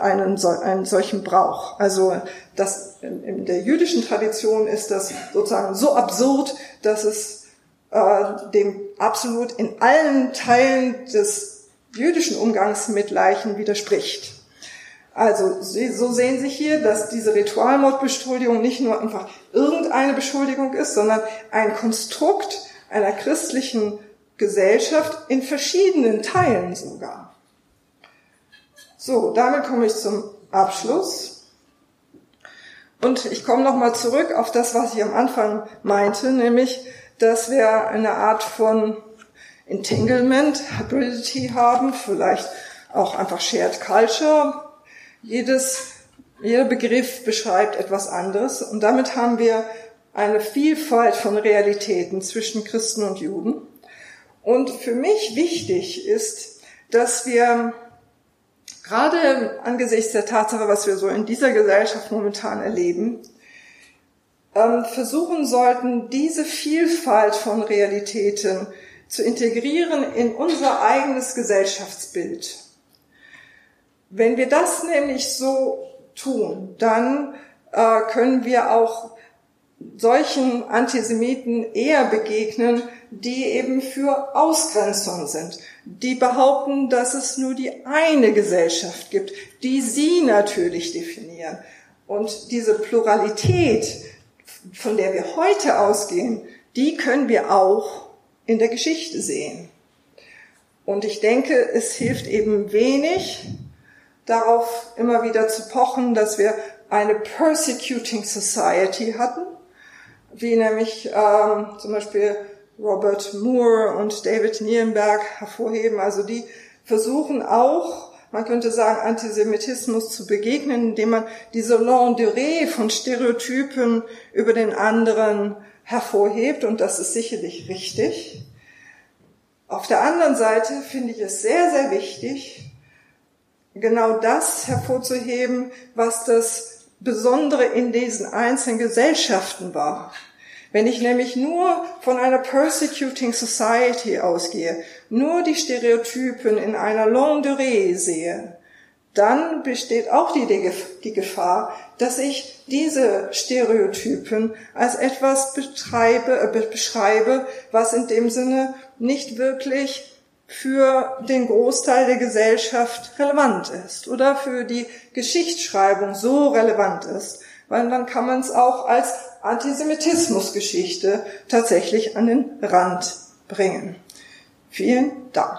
einen, einen solchen Brauch. Also das, in der jüdischen Tradition ist das sozusagen so absurd, dass es äh, dem absolut in allen Teilen des jüdischen Umgangs mit Leichen widerspricht. Also so sehen Sie hier, dass diese Ritualmordbeschuldigung nicht nur einfach irgendeine Beschuldigung ist, sondern ein Konstrukt einer christlichen Gesellschaft in verschiedenen Teilen sogar. So, damit komme ich zum Abschluss. Und ich komme nochmal zurück auf das, was ich am Anfang meinte, nämlich, dass wir eine Art von Entanglement, Hybridity haben, vielleicht auch einfach Shared Culture, jedes, jeder Begriff beschreibt etwas anderes und damit haben wir eine Vielfalt von Realitäten zwischen Christen und Juden. Und für mich wichtig ist, dass wir gerade angesichts der Tatsache, was wir so in dieser Gesellschaft momentan erleben, ähm, versuchen sollten, diese Vielfalt von Realitäten zu integrieren in unser eigenes Gesellschaftsbild. Wenn wir das nämlich so tun, dann äh, können wir auch solchen Antisemiten eher begegnen, die eben für Ausgrenzung sind, die behaupten, dass es nur die eine Gesellschaft gibt, die sie natürlich definieren. Und diese Pluralität, von der wir heute ausgehen, die können wir auch in der Geschichte sehen. Und ich denke, es hilft eben wenig, darauf immer wieder zu pochen, dass wir eine Persecuting Society hatten, wie nämlich ähm, zum Beispiel Robert Moore und David Nierenberg hervorheben. Also die versuchen auch, man könnte sagen, Antisemitismus zu begegnen, indem man diese Longue von Stereotypen über den anderen hervorhebt. Und das ist sicherlich richtig. Auf der anderen Seite finde ich es sehr, sehr wichtig, genau das hervorzuheben, was das Besondere in diesen einzelnen Gesellschaften war. Wenn ich nämlich nur von einer persecuting society ausgehe, nur die Stereotypen in einer longue durée sehe, dann besteht auch die, die Gefahr, dass ich diese Stereotypen als etwas betreibe, äh, beschreibe, was in dem Sinne nicht wirklich für den Großteil der Gesellschaft relevant ist oder für die Geschichtsschreibung so relevant ist, weil dann kann man es auch als Antisemitismusgeschichte tatsächlich an den Rand bringen. Vielen Dank.